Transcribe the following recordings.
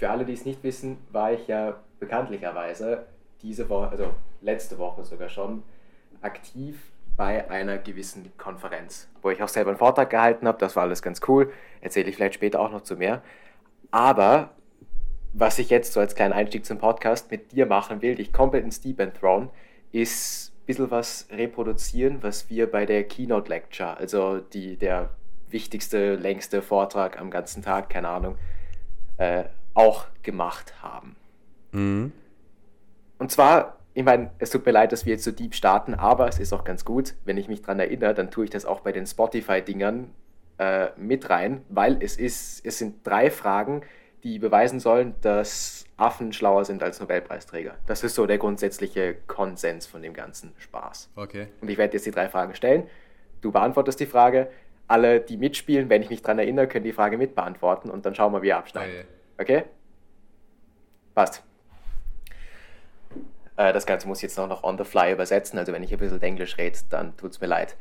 für alle, die es nicht wissen, war ich ja bekanntlicherweise diese Woche, also letzte Woche sogar schon, aktiv bei einer gewissen Konferenz, wo ich auch selber einen Vortrag gehalten habe. Das war alles ganz cool. Erzähle ich vielleicht später auch noch zu mehr. Aber was ich jetzt so als kleinen Einstieg zum Podcast mit dir machen will, dich komplett ins Deep End thrown, ist ein bisschen was reproduzieren, was wir bei der Keynote Lecture, also die, der wichtigste, längste Vortrag am ganzen Tag, keine Ahnung, äh, auch gemacht haben. Mhm. Und zwar, ich meine, es tut mir leid, dass wir jetzt so deep starten, aber es ist auch ganz gut, wenn ich mich daran erinnere, dann tue ich das auch bei den Spotify-Dingern äh, mit rein, weil es ist, es sind drei Fragen, die beweisen sollen, dass Affen schlauer sind als Nobelpreisträger. Das ist so der grundsätzliche Konsens von dem ganzen Spaß. Okay. Und ich werde jetzt die drei Fragen stellen. Du beantwortest die Frage. Alle, die mitspielen, wenn ich mich daran erinnere, können die Frage mitbeantworten und dann schauen wir, wie wir abschneiden. Okay? Passt. Äh, das Ganze muss ich jetzt noch, noch on the fly übersetzen, also wenn ich ein bisschen Englisch rede, dann tut es mir leid.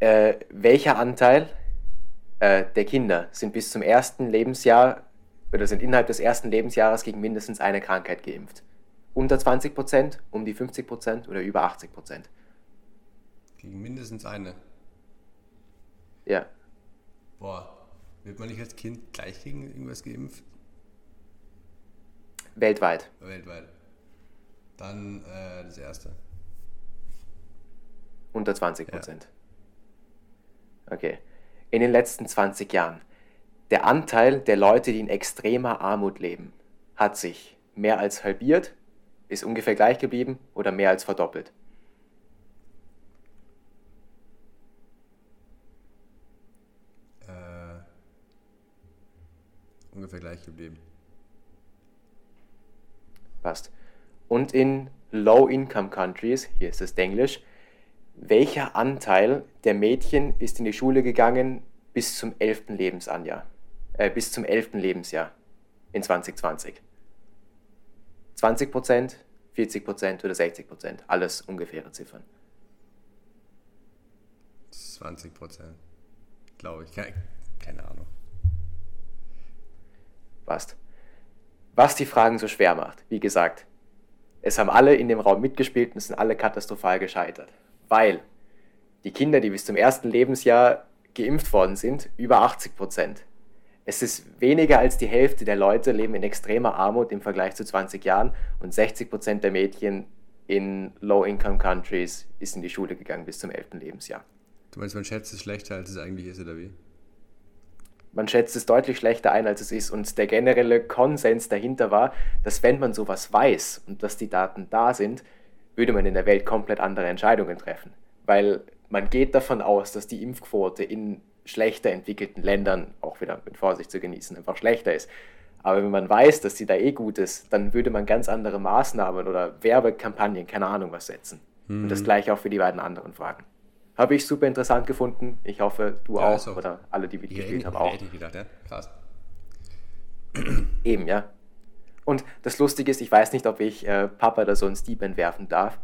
Äh, welcher Anteil äh, der Kinder sind bis zum ersten Lebensjahr oder sind innerhalb des ersten Lebensjahres gegen mindestens eine Krankheit geimpft? Unter 20 Prozent, um die 50 Prozent oder über 80 Prozent? Gegen mindestens eine. Ja. Boah, wird man nicht als Kind gleich gegen irgendwas geimpft? Weltweit. Weltweit. Dann äh, das erste. Unter 20 Prozent. Ja. Okay. In den letzten 20 Jahren. Der Anteil der Leute, die in extremer Armut leben, hat sich mehr als halbiert, ist ungefähr gleich geblieben oder mehr als verdoppelt. Äh, ungefähr gleich geblieben. Passt. Und in Low-Income-Countries, hier ist es Englisch, welcher Anteil der Mädchen ist in die Schule gegangen bis zum 11. Lebensjahr? Äh, bis zum 11. Lebensjahr in 2020? 20 Prozent, 40 Prozent oder 60 Prozent? Alles ungefähre Ziffern. 20 Prozent, glaube ich. Keine, keine Ahnung. Passt was die Fragen so schwer macht. Wie gesagt, es haben alle in dem Raum mitgespielt und es sind alle katastrophal gescheitert. Weil die Kinder, die bis zum ersten Lebensjahr geimpft worden sind, über 80 Prozent. Es ist weniger als die Hälfte der Leute leben in extremer Armut im Vergleich zu 20 Jahren und 60 Prozent der Mädchen in Low-Income-Countries ist in die Schule gegangen bis zum 11. Lebensjahr. Du meinst, man schätzt es schlechter, als es eigentlich ist, oder wie? Man schätzt es deutlich schlechter ein, als es ist. Und der generelle Konsens dahinter war, dass wenn man sowas weiß und dass die Daten da sind, würde man in der Welt komplett andere Entscheidungen treffen. Weil man geht davon aus, dass die Impfquote in schlechter entwickelten Ländern, auch wieder mit Vorsicht zu genießen, einfach schlechter ist. Aber wenn man weiß, dass sie da eh gut ist, dann würde man ganz andere Maßnahmen oder Werbekampagnen, keine Ahnung was setzen. Mhm. Und das mhm. gleiche auch für die beiden anderen Fragen. Habe ich super interessant gefunden. Ich hoffe, du ja, auch, auch, oder alle, die mitgespielt haben, auch. Gedacht, ja? Krass. Eben, ja. Und das Lustige ist, ich weiß nicht, ob ich äh, Papa da so ein Steep entwerfen darf,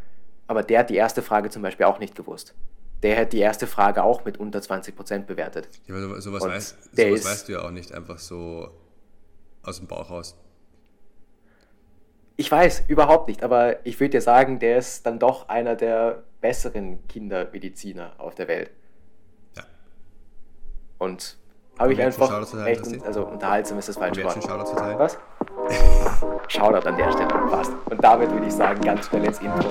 aber der hat die erste Frage zum Beispiel auch nicht gewusst. Der hat die erste Frage auch mit unter 20% bewertet. Ja, aber sowas, weißt, sowas weißt du ja auch nicht einfach so aus dem Bauch raus. Ich weiß, überhaupt nicht, aber ich würde dir sagen, der ist dann doch einer der besseren Kindermediziner auf der Welt. Ja. Und habe ich einfach echt, also unterhaltsam ist das falsch Wort. Was? Shoutout an der Stelle, passt. Und damit würde ich sagen, ganz schnell ins Intro.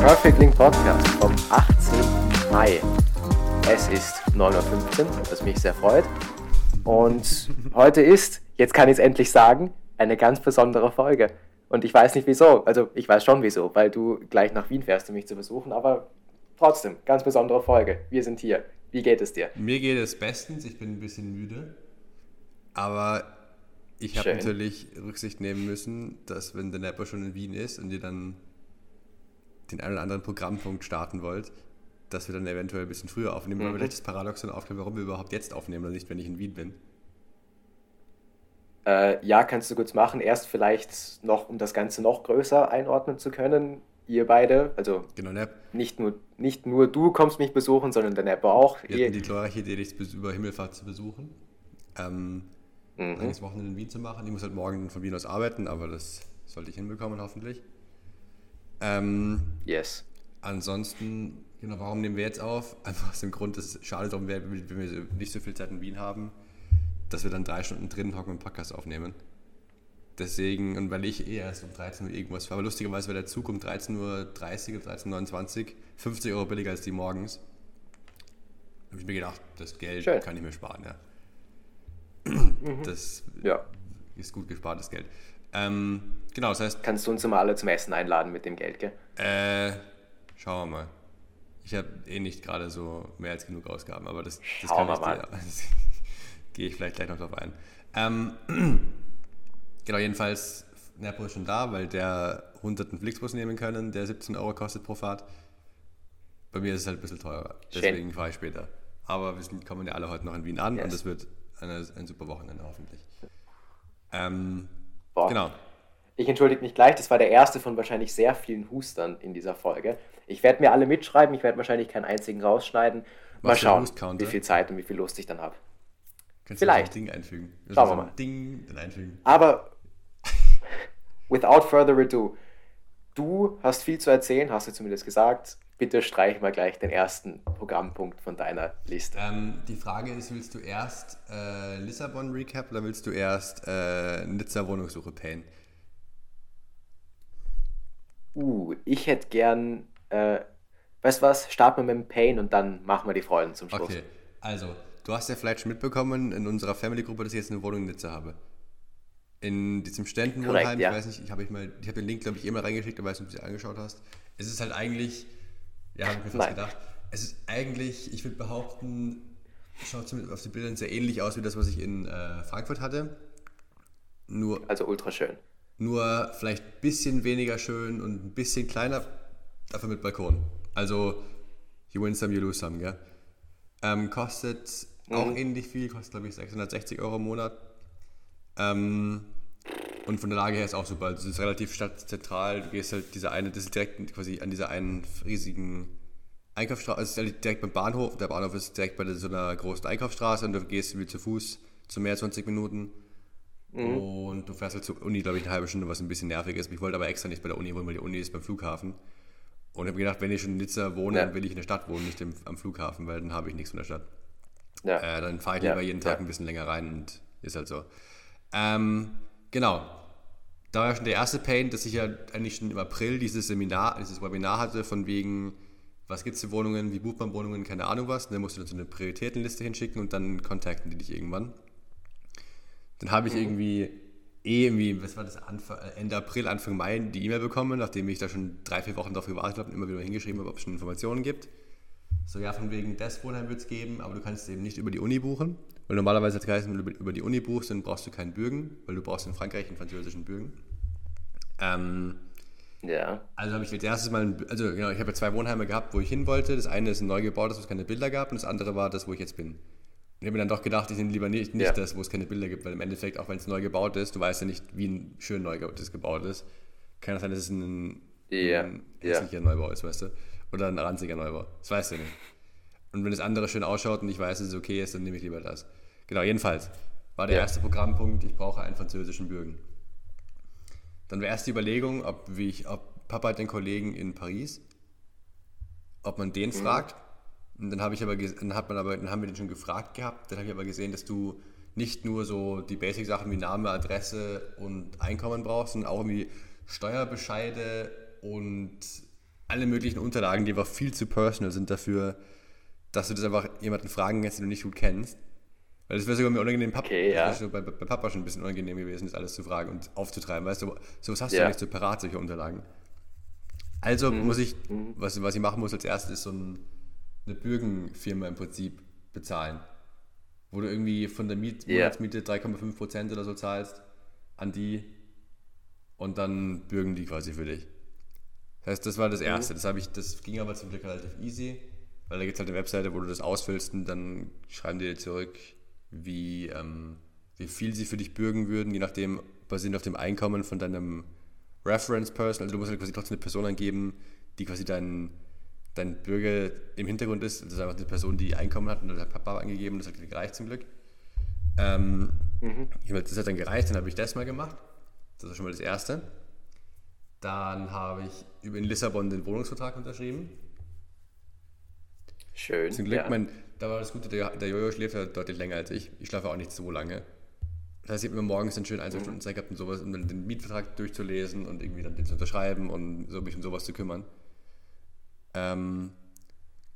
Perfect Link Podcast vom 18. Mai. Es ist 9.15 Uhr, was mich sehr freut. Und heute ist, jetzt kann ich es endlich sagen, eine ganz besondere Folge. Und ich weiß nicht wieso. Also ich weiß schon wieso, weil du gleich nach Wien fährst, um mich zu besuchen. Aber trotzdem, ganz besondere Folge. Wir sind hier. Wie geht es dir? Mir geht es bestens. Ich bin ein bisschen müde. Aber ich habe natürlich Rücksicht nehmen müssen, dass wenn der Nepper schon in Wien ist und ihr dann den einen oder anderen Programmpunkt starten wollt, dass wir dann eventuell ein bisschen früher aufnehmen, mhm. weil vielleicht das Paradoxon aufnehmen, warum wir überhaupt jetzt aufnehmen und nicht, wenn ich in Wien bin. Äh, ja, kannst du kurz machen. Erst vielleicht noch, um das Ganze noch größer einordnen zu können. ihr beide, also genau, nicht, nur, nicht nur du kommst mich besuchen, sondern der Neppo auch. Wir hatten die glorreiche Idee, dich über Himmelfahrt zu besuchen. Ähm, mhm. Ein Wochenende in Wien zu machen. Ich muss halt morgen von Wien aus arbeiten, aber das sollte ich hinbekommen, hoffentlich. Ähm, yes. Ansonsten, genau, warum nehmen wir jetzt auf? Einfach aus dem Grund, dass es schade darum wäre, wenn wir nicht so viel Zeit in Wien haben, dass wir dann drei Stunden drin hocken und Podcast aufnehmen. Deswegen, und weil ich eh erst um 13 Uhr irgendwas war, aber lustigerweise war der Zug um 13.30 Uhr oder 13.29 Uhr 50 Euro billiger als die morgens. Da habe ich mir gedacht, das Geld Schön. kann ich mir sparen, ja. Mhm. Das ja. ist gut gespartes Geld. Ähm, genau, das heißt. Kannst du uns immer alle zum Essen einladen mit dem Geld, gell? Äh, schauen wir mal. Ich habe eh nicht gerade so mehr als genug Ausgaben, aber das, das kann ich mal. Gehe ich vielleicht gleich noch drauf ein. Ähm, Genau, jedenfalls, Nerpo ist schon da, weil der 100 einen Flixbus nehmen können, der 17 Euro kostet pro Fahrt. Bei mir ist es halt ein bisschen teurer, deswegen fahre ich später. Aber wir sind, kommen ja alle heute noch in Wien an yes. und es wird eine, ein super Wochenende hoffentlich. Ähm, genau. Ich entschuldige mich gleich, das war der erste von wahrscheinlich sehr vielen Hustern in dieser Folge. Ich werde mir alle mitschreiben, ich werde wahrscheinlich keinen einzigen rausschneiden. Mal schauen, wie viel Zeit und wie viel Lust ich dann habe. Kannst Vielleicht. du ein Ding einfügen? Schauen wir mal. Ding dann einfügen. Aber without further ado, du hast viel zu erzählen, hast du zumindest gesagt. Bitte streich mal gleich den ersten Programmpunkt von deiner Liste. Ähm, die Frage ist, willst du erst äh, Lissabon Recap oder willst du erst äh, Nizza Wohnungssuche payen? Uh, ich hätte gern, äh, weißt du was, starten wir mit dem Pain und dann machen wir die Freuden zum Schluss. Okay, also, du hast ja vielleicht schon mitbekommen in unserer Family-Gruppe, dass ich jetzt eine Wohnung in Nizza habe in diesem Ständenwohnheim, ja. ich weiß nicht, ich habe ich mal, ich habe den Link, glaube ich, eh mal reingeschickt, ich weiß nicht, ob du sie angeschaut hast. Es ist halt eigentlich, ja, habe ich mir fast Nein. gedacht, es ist eigentlich, ich würde behaupten, schaut auf den Bildern sehr ähnlich aus wie das, was ich in äh, Frankfurt hatte. Nur, also ultra schön. Nur vielleicht ein bisschen weniger schön und ein bisschen kleiner, dafür mit Balkon. Also, you win some, you lose some, gell? Ähm, kostet mhm. auch ähnlich viel, kostet glaube ich 660 Euro im Monat. Ähm, und von der Lage her ist auch super. Also es ist relativ stadtzentral. Du gehst halt diese eine, das ist direkt quasi an dieser einen riesigen Einkaufsstraße. Also es ist halt direkt beim Bahnhof. Der Bahnhof ist direkt bei so einer großen Einkaufsstraße und du gehst wie zu Fuß zu mehr als 20 Minuten. Mhm. Und du fährst halt zur Uni, glaube ich, eine halbe Stunde, was ein bisschen nervig ist. Ich wollte aber extra nicht bei der Uni wohnen, weil die Uni ist beim Flughafen. Und ich habe gedacht, wenn ich schon in Nizza wohne, ja. dann will ich in der Stadt wohnen, nicht im, am Flughafen, weil dann habe ich nichts von der Stadt. Ja. Äh, dann fahre ich lieber jeden Tag ein bisschen länger rein und ist halt so. Ähm, genau. Da war schon der erste Pain, dass ich ja eigentlich schon im April dieses Seminar, dieses Webinar hatte, von wegen, was gibt es für Wohnungen, wie bucht man Wohnungen, keine Ahnung was. Und dann musst du dann so eine Prioritätenliste hinschicken und dann kontakten die dich irgendwann. Dann habe ich mhm. irgendwie eh irgendwie, was war das, Anfang, äh, Ende April, Anfang Mai die E-Mail bekommen, nachdem ich da schon drei, vier Wochen darauf gewartet habe und immer wieder hingeschrieben habe, ob es schon Informationen gibt. So, ja, von wegen das Wohnheim wird es geben, aber du kannst es eben nicht über die Uni buchen. Weil normalerweise hat es geheißen, wenn du über die Uni buchst, dann brauchst du keinen Bürgen, weil du brauchst in Frankreich einen französischen Bürgen. Ähm, ja. Also habe ich als erstes mal, also genau, ich habe ja zwei Wohnheime gehabt, wo ich hin wollte. Das eine ist ein neu gebautes, wo es keine Bilder gab, und das andere war das, wo ich jetzt bin. Ich habe mir dann doch gedacht, ich nehme lieber nicht, nicht ja. das, wo es keine Bilder gibt, weil im Endeffekt, auch wenn es neu gebaut ist, du weißt ja nicht, wie ein schön neu gebaut ist. Kann es sein, dass es ein, ja. ein hässlicher ja. Neubau ist, weißt du? Oder ein ranziger Neubau. Das weißt du nicht. Und wenn das andere schön ausschaut und ich weiß, dass es okay ist, dann nehme ich lieber das. Genau, jedenfalls war der erste Programmpunkt, ich brauche einen französischen Bürgen. Dann war erst die Überlegung, ob, wie ich, ob Papa hat einen Kollegen in Paris, ob man den mhm. fragt. Und dann habe ich aber, dann hat man aber, dann haben wir den schon gefragt gehabt. Dann habe ich aber gesehen, dass du nicht nur so die Basic-Sachen wie Name, Adresse und Einkommen brauchst, sondern auch irgendwie Steuerbescheide und alle möglichen Unterlagen, die aber viel zu personal sind dafür, dass du das einfach jemanden fragen kannst, den du nicht gut kennst. Weil das wäre sogar mir unangenehm, Papa, okay, ja. das bei, bei, Papa schon ein bisschen unangenehm gewesen, das alles zu fragen und aufzutreiben. Weißt du, sowas hast ja. du ja nicht so parat, solche Unterlagen. Also mhm. muss ich, mhm. was, was ich machen muss als erstes, ist so ein, eine Bürgenfirma im Prinzip bezahlen. Wo du irgendwie von der Miet, yeah. Monatsmiete 3,5% oder so zahlst an die und dann bürgen die quasi für dich. Das heißt, das war das mhm. Erste. Das, ich, das ging aber zum Glück relativ easy. Weil da gibt es halt eine Webseite, wo du das ausfüllst und dann schreiben die dir zurück, wie, ähm, wie viel sie für dich bürgen würden, je nachdem, basierend auf dem Einkommen von deinem Reference Person, also du musst halt quasi trotzdem eine Person angeben, die quasi dein, dein Bürger im Hintergrund ist. Das ist einfach eine Person, die Einkommen hat und dann hat Papa angegeben, das hat gereicht zum Glück. Ähm, mhm. Das hat dann gereicht, dann habe ich das mal gemacht. Das ist schon mal das Erste. Dann habe ich in Lissabon den Wohnungsvertrag unterschrieben. Schön. Zum Glück, ja. mein, da war das Gute, der, der Jojo schläft ja deutlich länger als ich. Ich schlafe auch nicht so lange. Das heißt, ich habe immer morgens dann schön ein, zwei mhm. Stunden Zeit gehabt und sowas, um dann den Mietvertrag durchzulesen und irgendwie dann den zu unterschreiben und so mich um sowas zu kümmern. Ähm,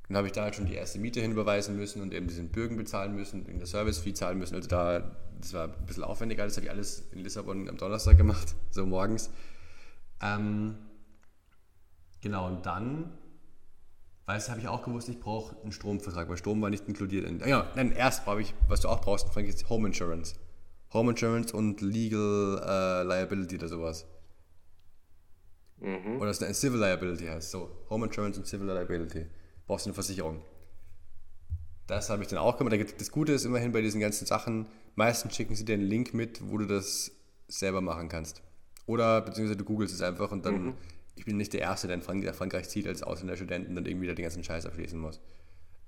dann habe ich da halt schon die erste Miete hinüberweisen müssen und eben diesen Bürgen bezahlen müssen, in der Service-Fee zahlen müssen. Also da, das war ein bisschen aufwendiger. Das habe ich alles in Lissabon am Donnerstag gemacht, so morgens. Ähm, genau, und dann Weißt du, habe ich auch gewusst, ich brauche einen Stromvertrag, weil Strom war nicht inkludiert. In, ja, nein, erst brauche ich, was du auch brauchst, ist Home Insurance. Home Insurance und Legal äh, Liability oder sowas. Mhm. Oder das ist eine Civil Liability heißt so. Home Insurance und Civil Liability. Brauchst du eine Versicherung. Das habe ich dann auch gemacht. Das Gute ist immerhin bei diesen ganzen Sachen, meistens schicken sie dir einen Link mit, wo du das selber machen kannst. Oder beziehungsweise du googelst es einfach und dann mhm ich bin nicht der Erste, der in Frankreich, Frankreich zieht als Ausländer-Studenten und dann irgendwie da den ganzen Scheiß abschließen muss.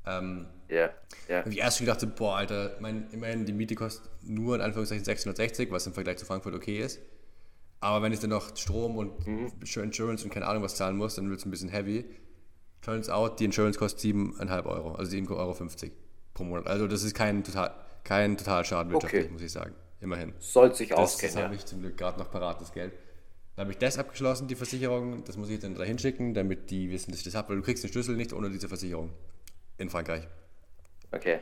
Ähm, ja, ja. Habe ich erst gedacht, boah, Alter, mein, immerhin die Miete kostet nur in Anführungszeichen 660, was im Vergleich zu Frankfurt okay ist. Aber wenn ich dann noch Strom und mhm. Insurance und keine Ahnung was zahlen muss, dann wird es ein bisschen heavy. Turns out, die Insurance kostet 7,5 Euro, also 7,50 Euro pro Monat. Also das ist kein total, kein total Schaden wirtschaftlich, okay. muss ich sagen. Immerhin. Soll sich auskennen. Das, das habe ich zum Glück gerade noch parat, das Geld. Dann habe ich das abgeschlossen, die Versicherung. Das muss ich dann da hinschicken, damit die wissen, dass ich das habe, weil du kriegst den Schlüssel nicht ohne diese Versicherung. In Frankreich. Okay.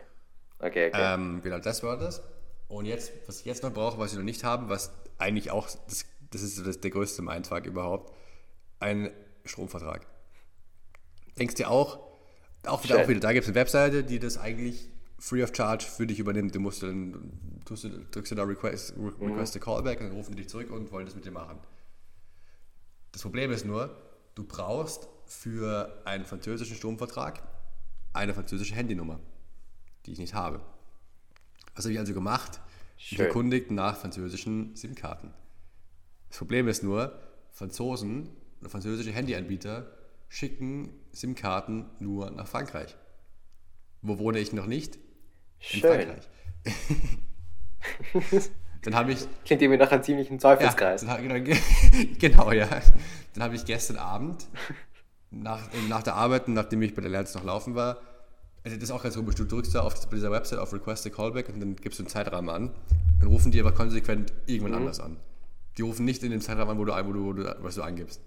Okay, okay. Ähm, genau, das war das. Und jetzt, was ich jetzt noch brauche, was ich noch nicht habe, was eigentlich auch, das, das ist das, der größte Eintrag überhaupt, ein Stromvertrag. Denkst du auch, auch wieder, auch wieder, da gibt es eine Webseite, die das eigentlich free of charge für dich übernimmt. Du musst dann, tust du, drückst du da Request, request mhm. a Callback und dann rufen die dich zurück und wollen das mit dir machen. Das Problem ist nur, du brauchst für einen französischen Stromvertrag eine französische Handynummer, die ich nicht habe. Was habe ich also gemacht? Schön. erkundigt nach französischen SIM-Karten. Das Problem ist nur, Franzosen oder französische Handyanbieter schicken SIM-Karten nur nach Frankreich. Wo wohne ich noch nicht? Schön. In Frankreich. Dann habe ich. Klingt irgendwie nach einem ziemlichen Teufelskreis. Ja, genau, genau, ja. Dann habe ich gestern Abend nach, nach der Arbeit, nachdem ich bei der Lernz noch laufen war, also das ist auch ganz komisch, du drückst da auf bei dieser Website auf Request a Callback und dann gibst du einen Zeitrahmen an. Dann rufen die aber konsequent irgendwann mhm. anders an. Die rufen nicht in dem Zeitrahmen an, wo du, wo du, wo du was du angibst.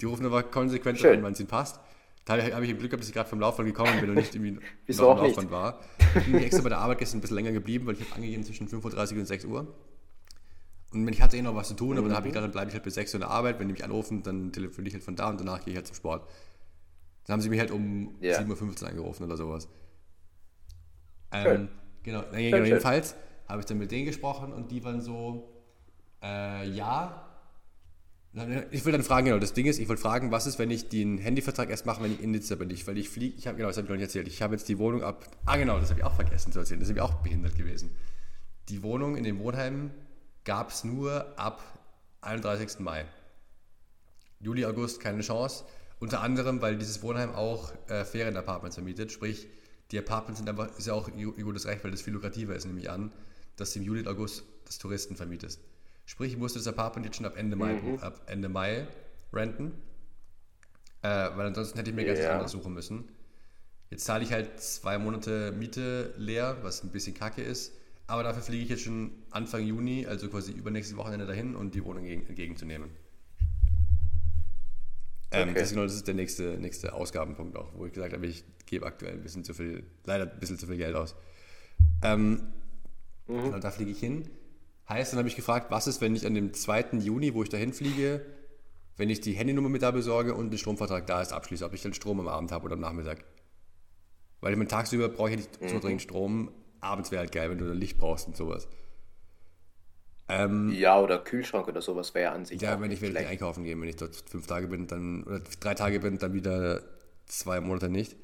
Die rufen aber konsequent Schön. an, wann es ihnen passt. Da habe ich im Glück gehabt, dass ich gerade vom Laufband gekommen bin und nicht irgendwie noch im Laufband war. Ich bin extra bei der Arbeit gestern ein bisschen länger geblieben, weil ich habe angegeben zwischen 5.30 Uhr und 6 Uhr. Und ich hatte eh noch was zu tun, aber mhm. dann habe ich gedacht, dann bleibe ich halt bis 6 Uhr in der Arbeit. Wenn die mich anrufen, dann telefoniere ich halt von da und danach gehe ich halt zum Sport. Dann haben sie mich halt um yeah. 7.15 Uhr angerufen oder sowas. Ähm, genau, schön, genau jedenfalls habe ich dann mit denen gesprochen und die waren so, äh, ja, ich will dann fragen, genau, das Ding ist, ich wollte fragen, was ist, wenn ich den Handyvertrag erst mache, wenn ich in Nizza bin, ich, weil ich fliege, ich habe, genau, das habe ich noch nicht erzählt, ich habe jetzt die Wohnung ab, ah genau, das habe ich auch vergessen zu erzählen, das ist ich auch behindert gewesen. Die Wohnung in dem Wohnheim gab es nur ab 31. Mai. Juli, August keine Chance, unter anderem, weil dieses Wohnheim auch äh, Ferienapartments vermietet, sprich, die Apartments sind einfach, ist ja auch ihr gutes Recht, weil das viel lukrativer ist, nehme ich an, dass du im Juli und August das Touristen vermietest. Sprich, ich musste das Apartment jetzt schon ab Ende Mai, mhm. ab Ende Mai renten. Äh, weil ansonsten hätte ich mir ganz ja. anderes suchen müssen. Jetzt zahle ich halt zwei Monate Miete leer, was ein bisschen kacke ist. Aber dafür fliege ich jetzt schon Anfang Juni, also quasi übernächstes Wochenende dahin, um die Wohnung entgegenzunehmen. Ähm, okay. das, ist genau, das ist der nächste, nächste Ausgabenpunkt auch, wo ich gesagt habe, ich gebe aktuell ein bisschen zu viel, leider ein bisschen zu viel Geld aus. Ähm, mhm. genau, da fliege ich hin. Heißt, dann habe ich gefragt, was ist, wenn ich an dem 2. Juni, wo ich dahin fliege, wenn ich die Handynummer mit da besorge und den Stromvertrag da ist, abschließe, ob ich dann Strom am Abend habe oder am Nachmittag. Weil ich meine, tagsüber brauche ich nicht so mhm. dringend Strom, abends wäre halt geil, wenn du dann Licht brauchst und sowas. Ähm, ja, oder Kühlschrank oder sowas wäre an sich. Ja, wenn ich will einkaufen gehen, wenn ich dort fünf Tage bin, dann, oder drei Tage bin, dann wieder zwei Monate nicht.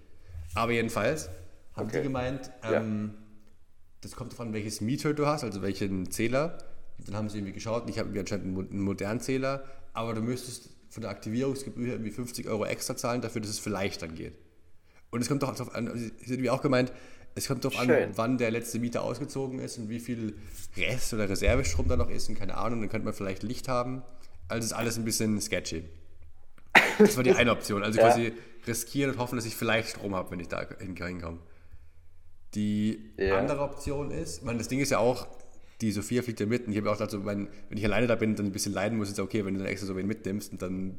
Aber jedenfalls haben okay. die gemeint, ähm, ja das kommt davon, welches Meter du hast, also welchen Zähler. dann haben sie irgendwie geschaut, ich habe anscheinend einen modernen Zähler, aber du müsstest von der Aktivierungsgebühr irgendwie 50 Euro extra zahlen, dafür, dass es vielleicht dann geht. Und es kommt doch darauf an, also, wie auch gemeint, es kommt darauf an, wann der letzte Mieter ausgezogen ist und wie viel Rest- oder Reservestrom da noch ist und keine Ahnung, dann könnte man vielleicht Licht haben. Also ist alles ein bisschen sketchy. Das war die eine Option. Also ja. quasi riskieren und hoffen, dass ich vielleicht Strom habe, wenn ich da hinkomme. Die ja. andere Option ist, man, das Ding ist ja auch, die Sophia fliegt ja mit und ich habe auch dazu, wenn, wenn ich alleine da bin, dann ein bisschen leiden muss, ist ja okay, wenn du dann extra so wen mitnimmst und dann,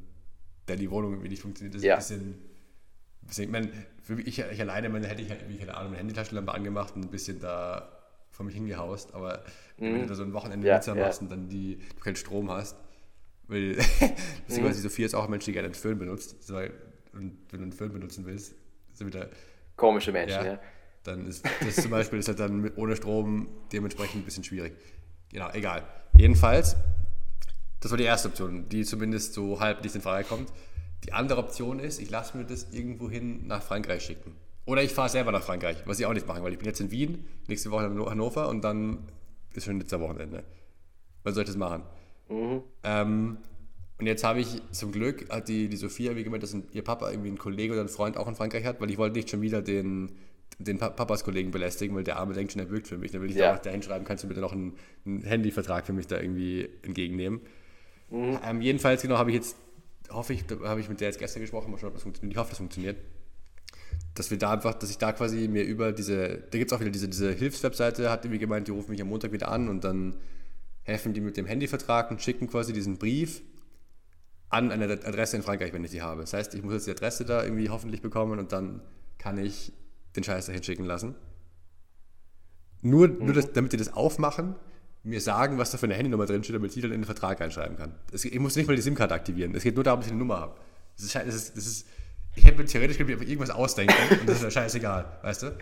dann die Wohnung irgendwie nicht funktioniert, das ist ja. ein bisschen, meine, für mich, ich, ich alleine, man hätte ich halt, wie keine Ahnung, eine Handytaschenlampe angemacht und ein bisschen da vor mich hingehaust, aber mhm. wenn du da so ein Wochenende ja, Pizza machst und dann die, du keinen Strom hast, weil, beziehungsweise die Sophia ist auch ein Mensch, die gerne einen Föhn benutzt, und wenn du einen Föhn benutzen willst, ist wieder... Komische Menschen, ja dann ist das zum Beispiel ist halt dann ohne Strom dementsprechend ein bisschen schwierig. Genau, egal. Jedenfalls, das war die erste Option, die zumindest so halb nicht in Frage kommt. Die andere Option ist, ich lasse mir das irgendwo hin nach Frankreich schicken. Oder ich fahre selber nach Frankreich, was ich auch nicht mache, weil ich bin jetzt in Wien, nächste Woche in Hannover und dann ist schon letzter Wochenende. Was soll ich das machen? Mhm. Ähm, und jetzt habe ich zum Glück, hat die, die Sophia, wie gemeint, dass ihr Papa irgendwie einen Kollege oder einen Freund auch in Frankreich hat, weil ich wollte nicht schon wieder den, den Papas Kollegen belästigen, weil der Arme denkt schon, er wirkt für mich. Dann will ich ja. da auch da hinschreiben, kannst du bitte noch einen, einen Handyvertrag für mich da irgendwie entgegennehmen. Mhm. Ähm, jedenfalls, genau, habe ich jetzt, hoffe ich, habe ich mit der jetzt gestern gesprochen, mal schauen, ob das funktioniert. Ich hoffe, das funktioniert. Dass wir da einfach, dass ich da quasi mir über diese, da gibt es auch wieder diese, diese Hilfswebseite, hat irgendwie gemeint, die rufen mich am Montag wieder an und dann helfen die mit dem Handyvertrag und schicken quasi diesen Brief an eine Adresse in Frankreich, wenn ich die habe. Das heißt, ich muss jetzt die Adresse da irgendwie hoffentlich bekommen und dann kann ich den Scheiß dahin schicken lassen. Nur, mhm. nur das, damit die das aufmachen, mir sagen, was da für eine Handynummer drin steht, damit ich dann in den Vertrag einschreiben kann. Das, ich muss nicht mal die SIM-Karte aktivieren. Es geht nur darum, dass ich eine Nummer habe. Das ist, das ist, das ist, ich hätte mir theoretisch irgendwas ausdenken und das ist ja scheißegal, weißt du?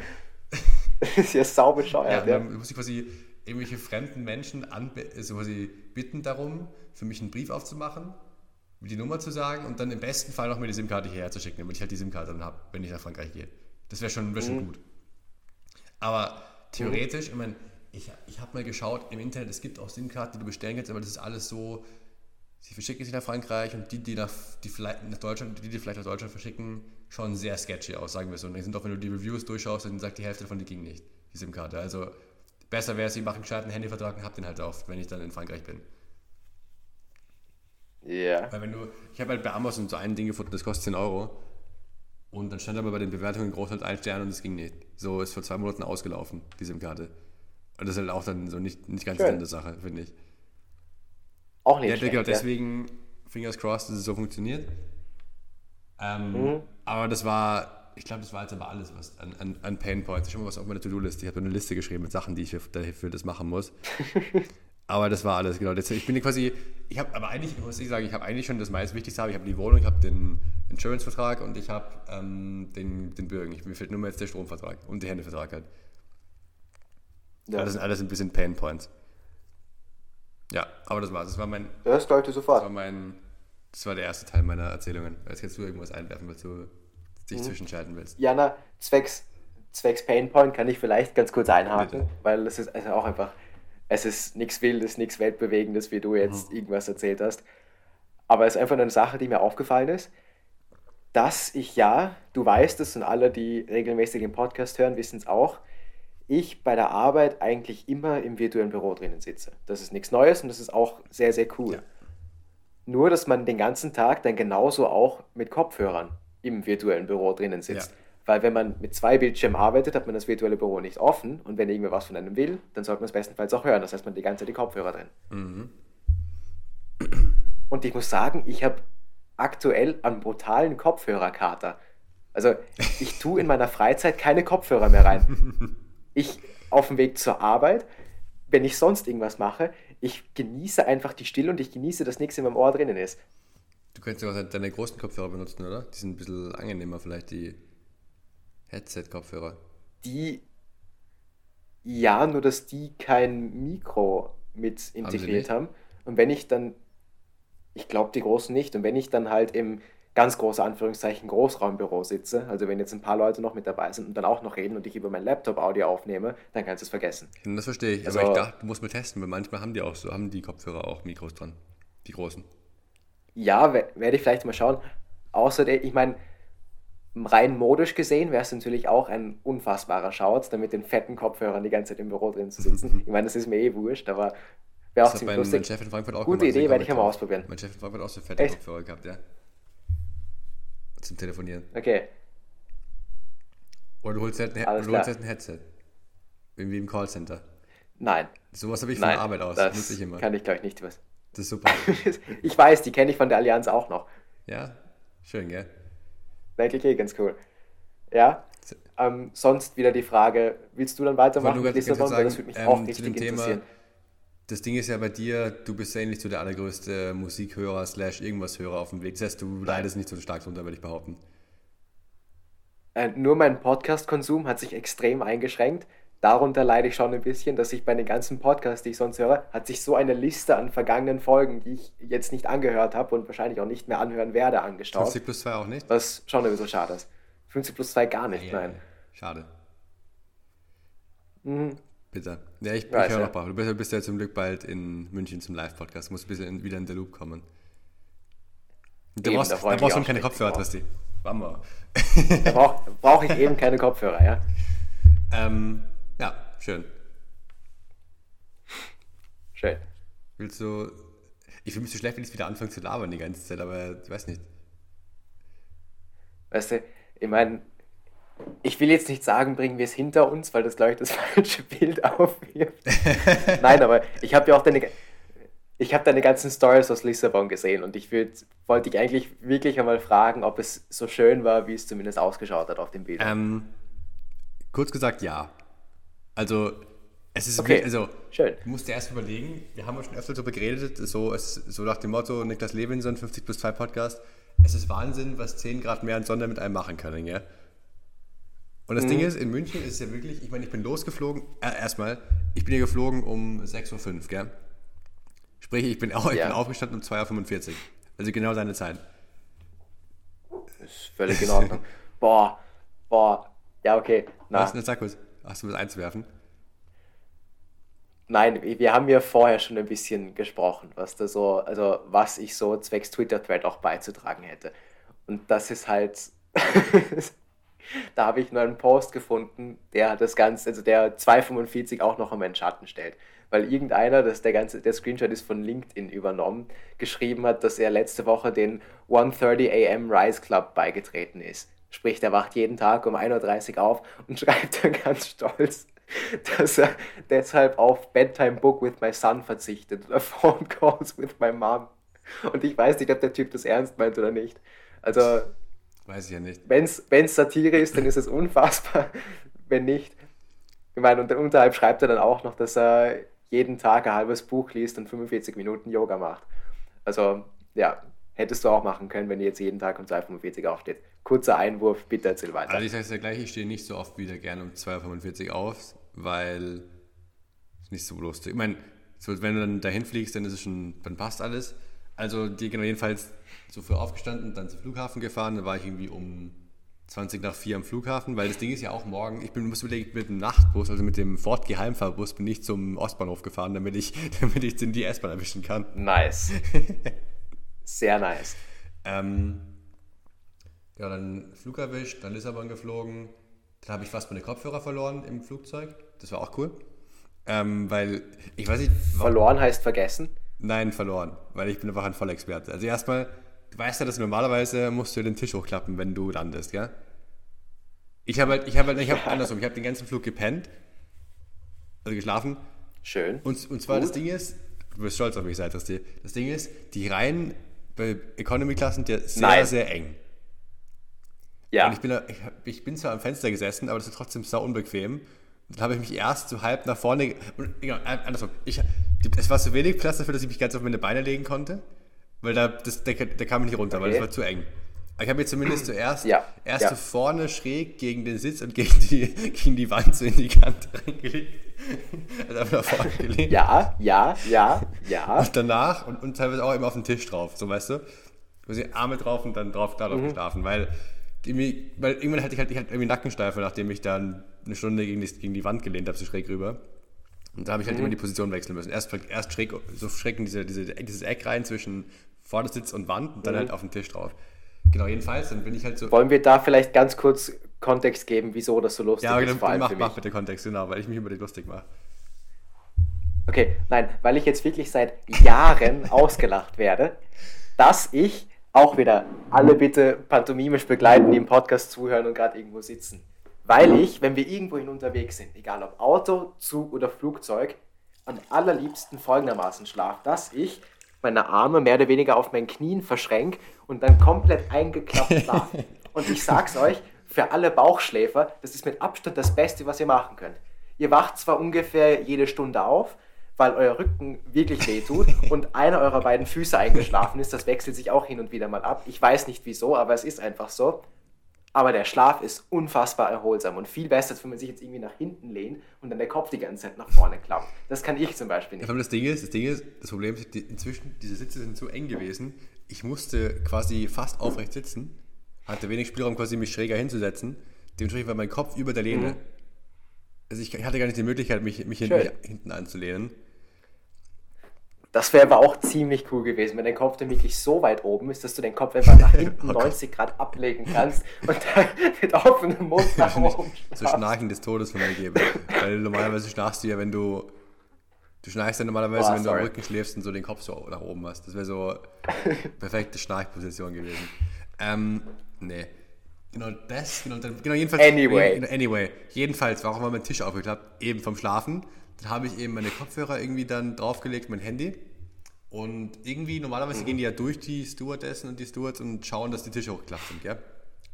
Das ist ja saubescheuert. Ja, dann muss ich quasi irgendwelche fremden Menschen also quasi bitten darum, für mich einen Brief aufzumachen, mir die Nummer zu sagen und dann im besten Fall noch mir die SIM-Karte hierher zu schicken, damit ich halt die SIM-Karte dann habe, wenn ich nach Frankreich gehe. Das wäre schon, wär schon mhm. gut. Aber theoretisch, mhm. ich meine, ich, ich habe mal geschaut im Internet, es gibt auch SIM-Karten, die du bestellen kannst, aber das ist alles so, sie verschicken sich nach Frankreich und die, die nach, die vielleicht nach Deutschland, die, die vielleicht nach Deutschland verschicken, schauen sehr sketchy aus, sagen wir so. Und dann sind auch, wenn du die Reviews durchschaust, dann sagt die Hälfte davon, die ging nicht, die SIM-Karte. Also besser wäre es, sie machen einen gescheiten Handyvertrag und hab den halt oft, wenn ich dann in Frankreich bin. Ja. Yeah. Weil wenn du, ich habe halt bei Amazon so ein Ding gefunden, das kostet 10 Euro. Und dann stand aber bei den Bewertungen groß halt ein Stern und es ging nicht. So ist vor zwei Monaten ausgelaufen, die SIM-Karte. Und das ist halt auch dann so nicht, nicht ganz Schön. Sache, finde ich. Auch nicht. Ja, schlecht, genau, deswegen, fingers crossed, dass es so funktioniert. Ähm, mhm. Aber das war, ich glaube, das war jetzt aber alles, was an, an, an Pain Points. Ich habe mal was auf meiner To-Do-Liste. Ich habe eine Liste geschrieben mit Sachen, die ich für, dafür das machen muss. Aber das war alles, genau. Ich bin quasi, ich habe, aber eigentlich, muss ich sagen, ich habe eigentlich schon das meist Wichtigste. Ich habe die Wohnung, ich habe den Insurance-Vertrag und ich habe ähm, den, den Bürgen. Ich, mir fehlt nur mehr jetzt der Stromvertrag und der Handyvertrag halt. Ja. Das sind alles ein bisschen Pain Points. Ja, aber das war's. Das war mein. Das ich sofort. Das war mein. Das war der erste Teil meiner Erzählungen. Jetzt kannst du irgendwas einwerfen, weil du dich mhm. zwischenschalten willst. Jana, zwecks, zwecks Pain Point kann ich vielleicht ganz kurz einhaken, Bitte. weil es ist also auch einfach es ist nichts Wildes, nichts Weltbewegendes, wie du jetzt mhm. irgendwas erzählt hast. Aber es ist einfach eine Sache, die mir aufgefallen ist, dass ich ja, du weißt es und alle, die regelmäßig den Podcast hören, wissen es auch, ich bei der Arbeit eigentlich immer im virtuellen Büro drinnen sitze. Das ist nichts Neues und das ist auch sehr, sehr cool. Ja. Nur, dass man den ganzen Tag dann genauso auch mit Kopfhörern im virtuellen Büro drinnen sitzt. Ja. Weil wenn man mit zwei Bildschirmen arbeitet, hat man das virtuelle Büro nicht offen und wenn irgendwer was von einem will, dann sollte man es bestenfalls auch hören. Das heißt, man hat die ganze Zeit die Kopfhörer drin. Mhm. Und ich muss sagen, ich habe aktuell einen brutalen Kopfhörerkater. Also ich tue in meiner Freizeit keine Kopfhörer mehr rein. Ich auf dem Weg zur Arbeit, wenn ich sonst irgendwas mache, ich genieße einfach die Stille und ich genieße, dass nichts in meinem Ohr drinnen ist. Du könntest ja auch deine großen Kopfhörer benutzen, oder? Die sind ein bisschen angenehmer vielleicht, die Headset-Kopfhörer. Die, ja, nur dass die kein Mikro mit integriert haben. haben. Und wenn ich dann, ich glaube die großen nicht, und wenn ich dann halt im ganz große Anführungszeichen Großraumbüro sitze, also wenn jetzt ein paar Leute noch mit dabei sind und dann auch noch reden und ich über mein Laptop Audio aufnehme, dann kannst du es vergessen. Das verstehe ich, also, aber ich dachte, du musst mal testen, weil manchmal haben die auch so, haben die Kopfhörer auch Mikros dran, die großen. ja, werde ich vielleicht mal schauen. Außerdem, ich meine, rein modisch gesehen wäre es natürlich auch ein unfassbarer Schaut, da mit den fetten Kopfhörern die ganze Zeit im Büro drin zu sitzen. ich meine, das ist mir eh wurscht, aber wäre auch das ziemlich lustig. Mein Chef in Frankfurt auch Gute Idee, werde ich mal ausprobieren. Mein Chef in Frankfurt auch so fette Echt? Kopfhörer gehabt, ja. Zum Telefonieren. Okay. Oder du holst halt ein, du holst halt ein Headset. Irgendwie im Callcenter. Nein. Sowas habe ich von Nein, der Arbeit aus. Das nutze ich immer. Kann ich, glaube ich, nicht was. Das ist super. ich weiß, die kenne ich von der Allianz auch noch. Ja, schön, gell? Eigentlich eh ganz cool. Ja. Ähm, sonst wieder die Frage, willst du dann weitermachen mit Lissabon? Sagen, das würde mich ähm, auch richtig interessieren. Das Ding ist ja bei dir, du bist ja ähnlich zu der allergrößte Musikhörer slash irgendwas Hörer auf dem Weg. Das heißt, du leidest nicht so stark drunter, würde ich behaupten. Äh, nur mein Podcast-Konsum hat sich extrem eingeschränkt darunter leide ich schon ein bisschen, dass ich bei den ganzen Podcasts, die ich sonst höre, hat sich so eine Liste an vergangenen Folgen, die ich jetzt nicht angehört habe und wahrscheinlich auch nicht mehr anhören werde, angestaut. 50 plus 2 auch nicht? Was schon ein bisschen schade ist. 50 plus 2 gar nicht, ja, nein. Schade. Mhm. Bitte. Ja, ich, ich höre ja. noch mal. Du bist, bist, ja zum Glück bald in München zum Live-Podcast. Du musst ein bisschen wieder in der Loop kommen. Da brauchst, da brauchst du keine Kopfhörer, Tristi. Bamba. Da brauche brauch ich eben keine Kopfhörer, ja. Ähm, ja, schön. Schön. Willst du. Ich fühle mich so schlecht, wenn ich wieder anfange zu labern die ganze Zeit, aber ich weiß nicht. Weißt du, ich meine, ich will jetzt nicht sagen, bringen wir es hinter uns, weil das, glaube ich, das falsche Bild aufwirft. Nein, aber ich habe ja auch deine, ich habe deine ganzen Stories aus Lissabon gesehen und ich wollte dich eigentlich wirklich einmal fragen, ob es so schön war, wie es zumindest ausgeschaut hat auf dem Bild. Ähm, kurz gesagt, ja. Also, es ist okay. wie, also, Schön. du musst dir erst überlegen, wir haben schon öfter darüber geredet, so, es, so nach dem Motto Niklas Levinson, 50 plus 2 Podcast, es ist Wahnsinn, was 10 Grad mehr an Sonne mit einem machen können, ja? Und das mhm. Ding ist, in München ist es ja wirklich, ich meine, ich bin losgeflogen, äh, erstmal, ich bin hier geflogen um 6.05 Uhr, gell? Sprich, ich bin, auch, ich ja. bin aufgestanden um 2.45 Uhr. Also genau deine Zeit. Ist völlig in Ordnung. boah, boah, ja, okay. Na. Was, sag kurz. Hast du was einzuwerfen? Nein, wir haben ja vorher schon ein bisschen gesprochen, was da so, also was ich so zwecks Twitter-Thread auch beizutragen hätte. Und das ist halt, da habe ich nur einen Post gefunden, der das Ganze, also der 245 auch noch in Schatten stellt. Weil irgendeiner, das der ganze, der Screenshot ist von LinkedIn übernommen, geschrieben hat, dass er letzte Woche den 1.30 am Rise Club beigetreten ist. Sprich, der wacht jeden Tag um 1.30 Uhr auf und schreibt dann ganz stolz, dass er deshalb auf Bedtime Book with my son verzichtet oder Phone Calls with my mom. Und ich weiß nicht, ob der Typ das ernst meint oder nicht. Also, weiß ich ja nicht. Wenn es Satire ist, dann ist es unfassbar. Wenn nicht, ich meine, und unterhalb schreibt er dann auch noch, dass er jeden Tag ein halbes Buch liest und 45 Minuten Yoga macht. Also, ja, hättest du auch machen können, wenn du jetzt jeden Tag um 2.45 Uhr aufstehst. Kurzer Einwurf, bitte erzähl weiter. Also ich sage es ja gleich, ich stehe nicht so oft wieder gerne um 2.45 Uhr auf, weil es nicht so lustig. Ich meine, so, wenn du dann dahin fliegst, dann ist es schon, dann passt alles. Also die genau jedenfalls so früh aufgestanden, dann zum Flughafen gefahren, dann war ich irgendwie um 20 nach 4 am Flughafen, weil das Ding ist ja auch morgen, ich bin, muss überlegen, mit dem Nachtbus, also mit dem Ford Geheimfahrbus, bin ich zum Ostbahnhof gefahren, damit ich, damit ich die S-Bahn erwischen kann. Nice. Sehr nice. Ähm, ja, dann Flug erwischt, dann Lissabon geflogen. Dann habe ich fast meine Kopfhörer verloren im Flugzeug. Das war auch cool. Ähm, weil, ich weiß nicht. Verloren heißt vergessen? Nein, verloren. Weil ich bin einfach ein Vollexperte. Also erstmal, du weißt ja, dass normalerweise musst du den Tisch hochklappen, wenn du landest, gell? Ich habe halt, ich habe halt, ich habe andersrum, ich habe den ganzen Flug gepennt. Also geschlafen. Schön. Und, und zwar Gut. das Ding ist, du bist stolz auf mich, seid das dir. Das Ding ist, die Reihen bei Economy-Klassen sehr, Nein. sehr eng. Ja. Und ich bin, ich, bin zwar am Fenster gesessen, aber das ist trotzdem sau unbequem. Dann habe ich mich erst so halb nach vorne. Und, ja, andersrum. Ich, es war so wenig Platz dafür, dass ich mich ganz auf meine Beine legen konnte. Weil da, das, da, da kam ich nicht runter, okay. weil das war zu eng. Ich habe mir zumindest zuerst ja. erst ja. so vorne schräg gegen den Sitz und gegen die, gegen die Wand so in die Kante reingelegt. Also einfach nach vorne gelegt. Ja, ja, ja, ja. Und danach und, und teilweise auch immer auf den Tisch drauf, so weißt du. Sie Arme drauf und dann drauf darauf mhm. geschlafen, weil weil irgendwann hatte ich halt, ich hatte irgendwie Nackensteife, nachdem ich dann eine Stunde gegen die, gegen die Wand gelehnt habe, so schräg rüber. Und da habe ich halt mhm. immer die Position wechseln müssen. Erst, erst schräg, so schräg in diese, diese, dieses Eck rein zwischen Vordersitz und Wand und dann mhm. halt auf den Tisch drauf. Genau, jedenfalls, dann bin ich halt so. Wollen wir da vielleicht ganz kurz Kontext geben, wieso das so lustig ja, ist? Ja, mach, mach bitte Kontext, genau, weil ich mich über die lustig mache. Okay, nein, weil ich jetzt wirklich seit Jahren ausgelacht werde, dass ich auch wieder alle bitte pantomimisch begleiten, die im Podcast zuhören und gerade irgendwo sitzen. Weil ich, wenn wir irgendwohin unterwegs sind, egal ob Auto, Zug oder Flugzeug, am allerliebsten folgendermaßen schlafe, dass ich meine Arme mehr oder weniger auf meinen Knien verschränke und dann komplett eingeklappt schlafe. und ich sag's euch, für alle Bauchschläfer, das ist mit Abstand das Beste, was ihr machen könnt. Ihr wacht zwar ungefähr jede Stunde auf, weil euer Rücken wirklich weh tut und einer eurer beiden Füße eingeschlafen ist. Das wechselt sich auch hin und wieder mal ab. Ich weiß nicht wieso, aber es ist einfach so. Aber der Schlaf ist unfassbar erholsam und viel besser, als wenn man sich jetzt irgendwie nach hinten lehnt und dann der Kopf die ganze Zeit nach vorne klappt. Das kann ich zum Beispiel nicht. Ja, das Ding ist, das Ding ist, das Problem ist, die, inzwischen, diese Sitze sind so eng gewesen, ich musste quasi fast aufrecht sitzen, hatte wenig Spielraum, quasi mich schräger hinzusetzen. Dementsprechend war mein Kopf über der Lehne. Mhm. Also ich hatte gar nicht die Möglichkeit, mich, mich hinten, hinten anzulehnen. Das wäre aber auch ziemlich cool gewesen, wenn dein Kopf dann wirklich so weit oben ist, dass du den Kopf einfach nach hinten oh 90 Grad ablegen kannst und dann mit offenem Mund nach oben So Schnarchen des Todes von mir geben. Weil normalerweise schnarchst du ja, wenn du. Du schnarchst ja normalerweise, oh, wenn sorry. du am Rücken schläfst und so den Kopf so nach oben hast. Das wäre so perfekte Schnarchposition gewesen. Ähm, nee. Genau das, genau, genau jedenfalls. Anyway. Anyway, jedenfalls, warum war mein Tisch aufgeklappt? Eben vom Schlafen. Dann habe ich eben meine Kopfhörer irgendwie dann draufgelegt, mein Handy. Und irgendwie, normalerweise mhm. gehen die ja durch die Stewardessen und die Stewards und schauen, dass die Tische hochgeklappt sind, gell?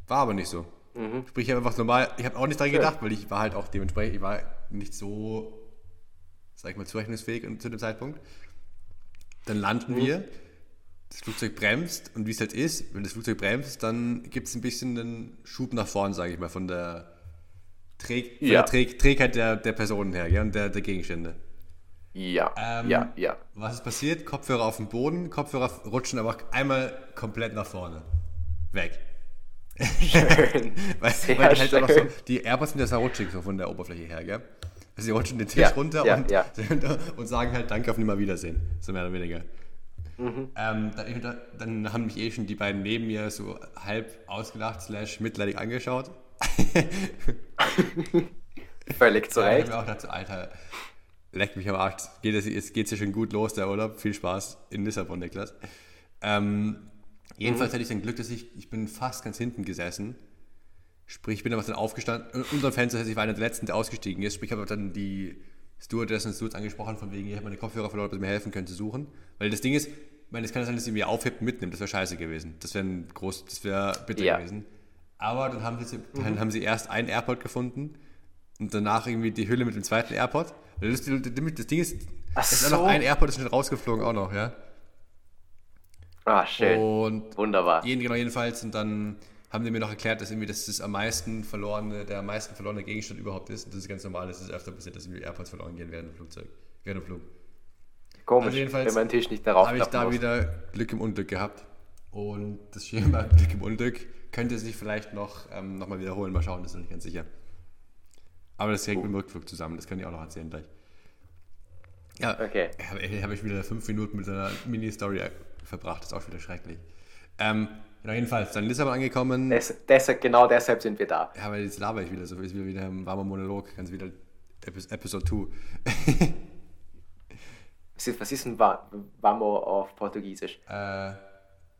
War aber nicht so. Mhm. Sprich, ich habe einfach normal, ich habe auch nicht dran gedacht, weil ich war halt auch dementsprechend, ich war nicht so, sag ich mal, zurechnungsfähig zu dem Zeitpunkt. Dann landen mhm. wir, das Flugzeug bremst und wie es halt ist, wenn das Flugzeug bremst, dann gibt es ein bisschen einen Schub nach vorn, sage ich mal, von der, Träg, von ja. der Träg, Trägheit der, der Personen her, gell, und der, der Gegenstände. Ja, ähm, ja, ja. Was ist passiert? Kopfhörer auf dem Boden, Kopfhörer rutschen aber einmal komplett nach vorne. Weg. Schön. weil, Sehr weil halt schön. So, die AirPods sind ja sehr rutschig so von der Oberfläche her, gell? Also sie rutschen den Tisch ja, runter ja, und, ja. und sagen halt Danke auf Nimmerwiedersehen. So mehr oder weniger. Mhm. Ähm, dann, dann, haben mich eh schon die beiden neben mir so halb ausgelacht, slash mitleidig angeschaut. Völlig zu Recht. Ich habe mir auch gedacht, Alter, Leck mich am Arsch. Geht es, jetzt geht es ja schon gut los, der Urlaub. Viel Spaß in Lissabon, Niklas. Ähm, jedenfalls mhm. hatte ich dann Glück, dass ich, ich bin fast ganz hinten gesessen. Sprich, ich bin aber dann aufgestanden. Unser Fenster, das heißt, ich war einer der Letzten, der ausgestiegen ist. Sprich, ich habe dann die Stewardessen und Stewards angesprochen, von wegen, ich habe meine Kopfhörer verloren, ob sie mir helfen können zu suchen. Weil das Ding ist, ich meine, es kann sein, dass sie mir aufhebt und mitnimmt. Das wäre scheiße gewesen. Das wäre groß, das wäre bitter ja. gewesen. Aber dann haben, sie, dann mhm. haben sie erst einen AirPod gefunden und danach irgendwie die Hülle mit dem zweiten AirPod. Das, das, Ding ist, Ach es ist so. noch ein AirPod, ist schon rausgeflogen auch noch, ja. Ah, schön. Und Wunderbar. Jeden, genau, jedenfalls. Und dann haben die mir noch erklärt, dass irgendwie das, das am meisten verlorene, der am meisten verlorene Gegenstand überhaupt ist. Und das ist ganz normal, das ist öfter passiert, dass irgendwie AirPods verloren gehen während dem Flugzeug, während dem Flug. Komisch, also jedenfalls wenn mein Tisch nicht darauf habe ich da muss. wieder Glück im Unglück gehabt. Und das Schema Glück im Unglück könnte sich vielleicht noch, ähm, noch mal wiederholen. Mal schauen, das ist noch nicht ganz sicher. Aber das hängt oh. mit dem Rückflug zusammen, das kann ich auch noch erzählen gleich. Ja, okay. Habe hab ich wieder fünf Minuten mit einer Mini-Story verbracht, das ist auch wieder schrecklich. Ähm, genau, jedenfalls, dann Lissabon angekommen. Des, deshalb, genau deshalb sind wir da. Ja, weil jetzt laber ich wieder, so ist wieder, wieder ein warmer Monolog, ganz wieder Episode 2. was ist ein Vamo auf Portugiesisch? Äh,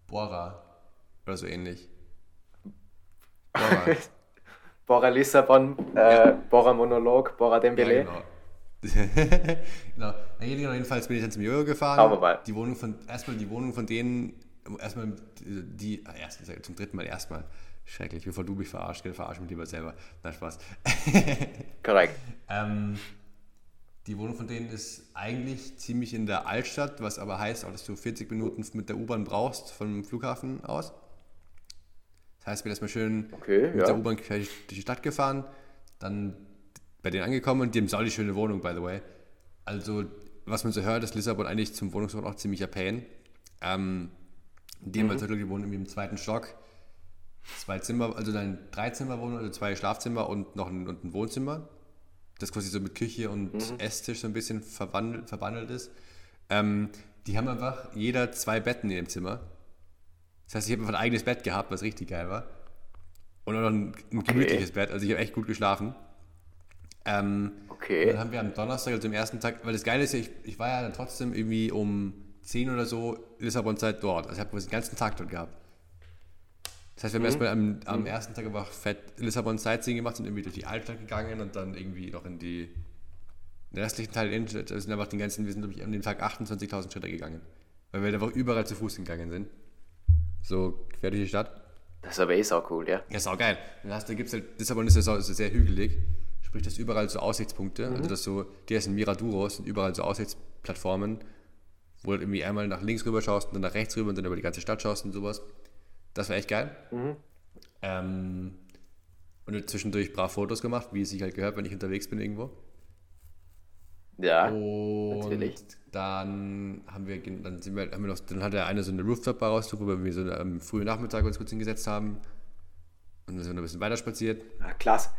Bora. Oder so ähnlich. Bora. Bora Lissabon, äh, ja. Bora Monolog, Bora Dembele. Ja, genau. genau. Jedenfalls bin ich dann zum Jojo gefahren. Schauen wir mal. Die Wohnung von, erstmal die Wohnung von denen, erstmal die, ah, erstens, zum dritten Mal erstmal. Schrecklich, bevor du mich verarschst, verarsch mich lieber selber. Na, Spaß. Korrekt. ähm, die Wohnung von denen ist eigentlich ziemlich in der Altstadt, was aber heißt, dass du 40 Minuten mit der U-Bahn brauchst vom Flughafen aus. Das heißt, ich bin erstmal schön okay, mit ja. der U-Bahn durch die Stadt gefahren, dann bei denen angekommen und die haben sau die schöne Wohnung, by the way. Also, was man so hört, ist Lissabon eigentlich zum Wohnungsort auch ziemlicher Pain. Ähm, die haben mhm. also wohnen irgendwie im zweiten Stock. Zwei Zimmer, also dann drei Zimmer wohnen, also zwei Schlafzimmer und noch ein, und ein Wohnzimmer. das quasi so mit Küche und mhm. Esstisch so ein bisschen verwandelt, verbandelt ist. Ähm, die haben einfach jeder zwei Betten in dem Zimmer. Das heißt, ich habe einfach ein eigenes Bett gehabt, was richtig geil war. Und auch noch ein, ein okay. gemütliches Bett. Also ich habe echt gut geschlafen. Ähm, okay. dann haben wir am Donnerstag, also am ersten Tag, weil das Geile ist ja, ich, ich war ja dann trotzdem irgendwie um 10 oder so Lissabon-Zeit dort. Also ich habe den ganzen Tag dort gehabt. Das heißt, wir haben mhm. erstmal am, am mhm. ersten Tag einfach fett Lissabon Sightseeing gemacht, sind irgendwie durch die Altstadt gegangen und dann irgendwie noch in die den restlichen Teil der Innenstadt, also sind einfach den ganzen, wir sind glaube ich an dem Tag 28.000 Schritte gegangen. Weil wir einfach überall zu Fuß gegangen sind. So quer durch die Stadt. Das ist aber eh sau cool, ja. Ja, sau geil. Dann hast, da gibt's halt, Lissabon ist ja so, ist sehr hügelig. Sprich, das überall so Aussichtspunkte. Mhm. Also das so, die ist in Miraduros, sind überall so Aussichtsplattformen, wo du irgendwie einmal nach links rüber schaust und dann nach rechts rüber und dann über die ganze Stadt schaust und sowas. Das war echt geil. Mhm. Ähm, und zwischendurch brav Fotos gemacht, wie es sich halt gehört, wenn ich unterwegs bin irgendwo. Ja, und natürlich. Dann haben wir, dann sind wir, haben wir noch, dann hat der eine so eine Rooftop-Bar rausgesucht, wo wir so am frühen Nachmittag uns kurz hingesetzt haben. Und dann sind wir ein bisschen weiter spaziert. Ah, klasse.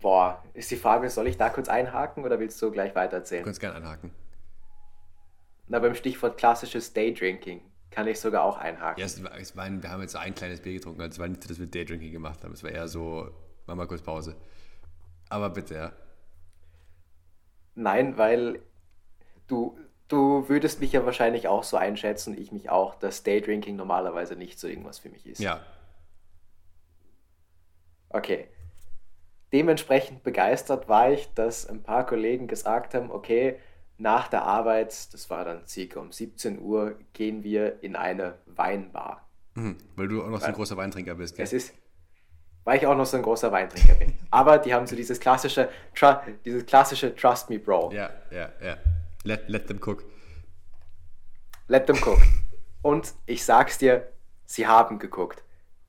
Boah, ist die Frage, soll ich da kurz einhaken oder willst du gleich weiter erzählen? Du kannst gerne einhaken. Na, beim Stichwort klassisches Daydrinking kann ich sogar auch einhaken. Ja, es war, es war, wir haben jetzt so ein kleines Bier getrunken, also es war nicht so, dass wir Daydrinking gemacht haben. Es war eher so, machen wir kurz Pause. Aber bitte, ja. Nein, weil du, du würdest mich ja wahrscheinlich auch so einschätzen, ich mich auch, dass Daydrinking normalerweise nicht so irgendwas für mich ist. Ja. Okay. Dementsprechend begeistert war ich, dass ein paar Kollegen gesagt haben, okay, nach der Arbeit, das war dann circa um 17 Uhr, gehen wir in eine Weinbar. Mhm, weil du auch noch so ein großer Weintrinker bist, gell? Es ist, weil ich auch noch so ein großer Weintrinker bin. Aber die haben so dieses klassische, dieses klassische Trust me, Bro. Ja, ja, ja. Let, let them cook. Let them cook. Und ich sag's dir, sie haben geguckt.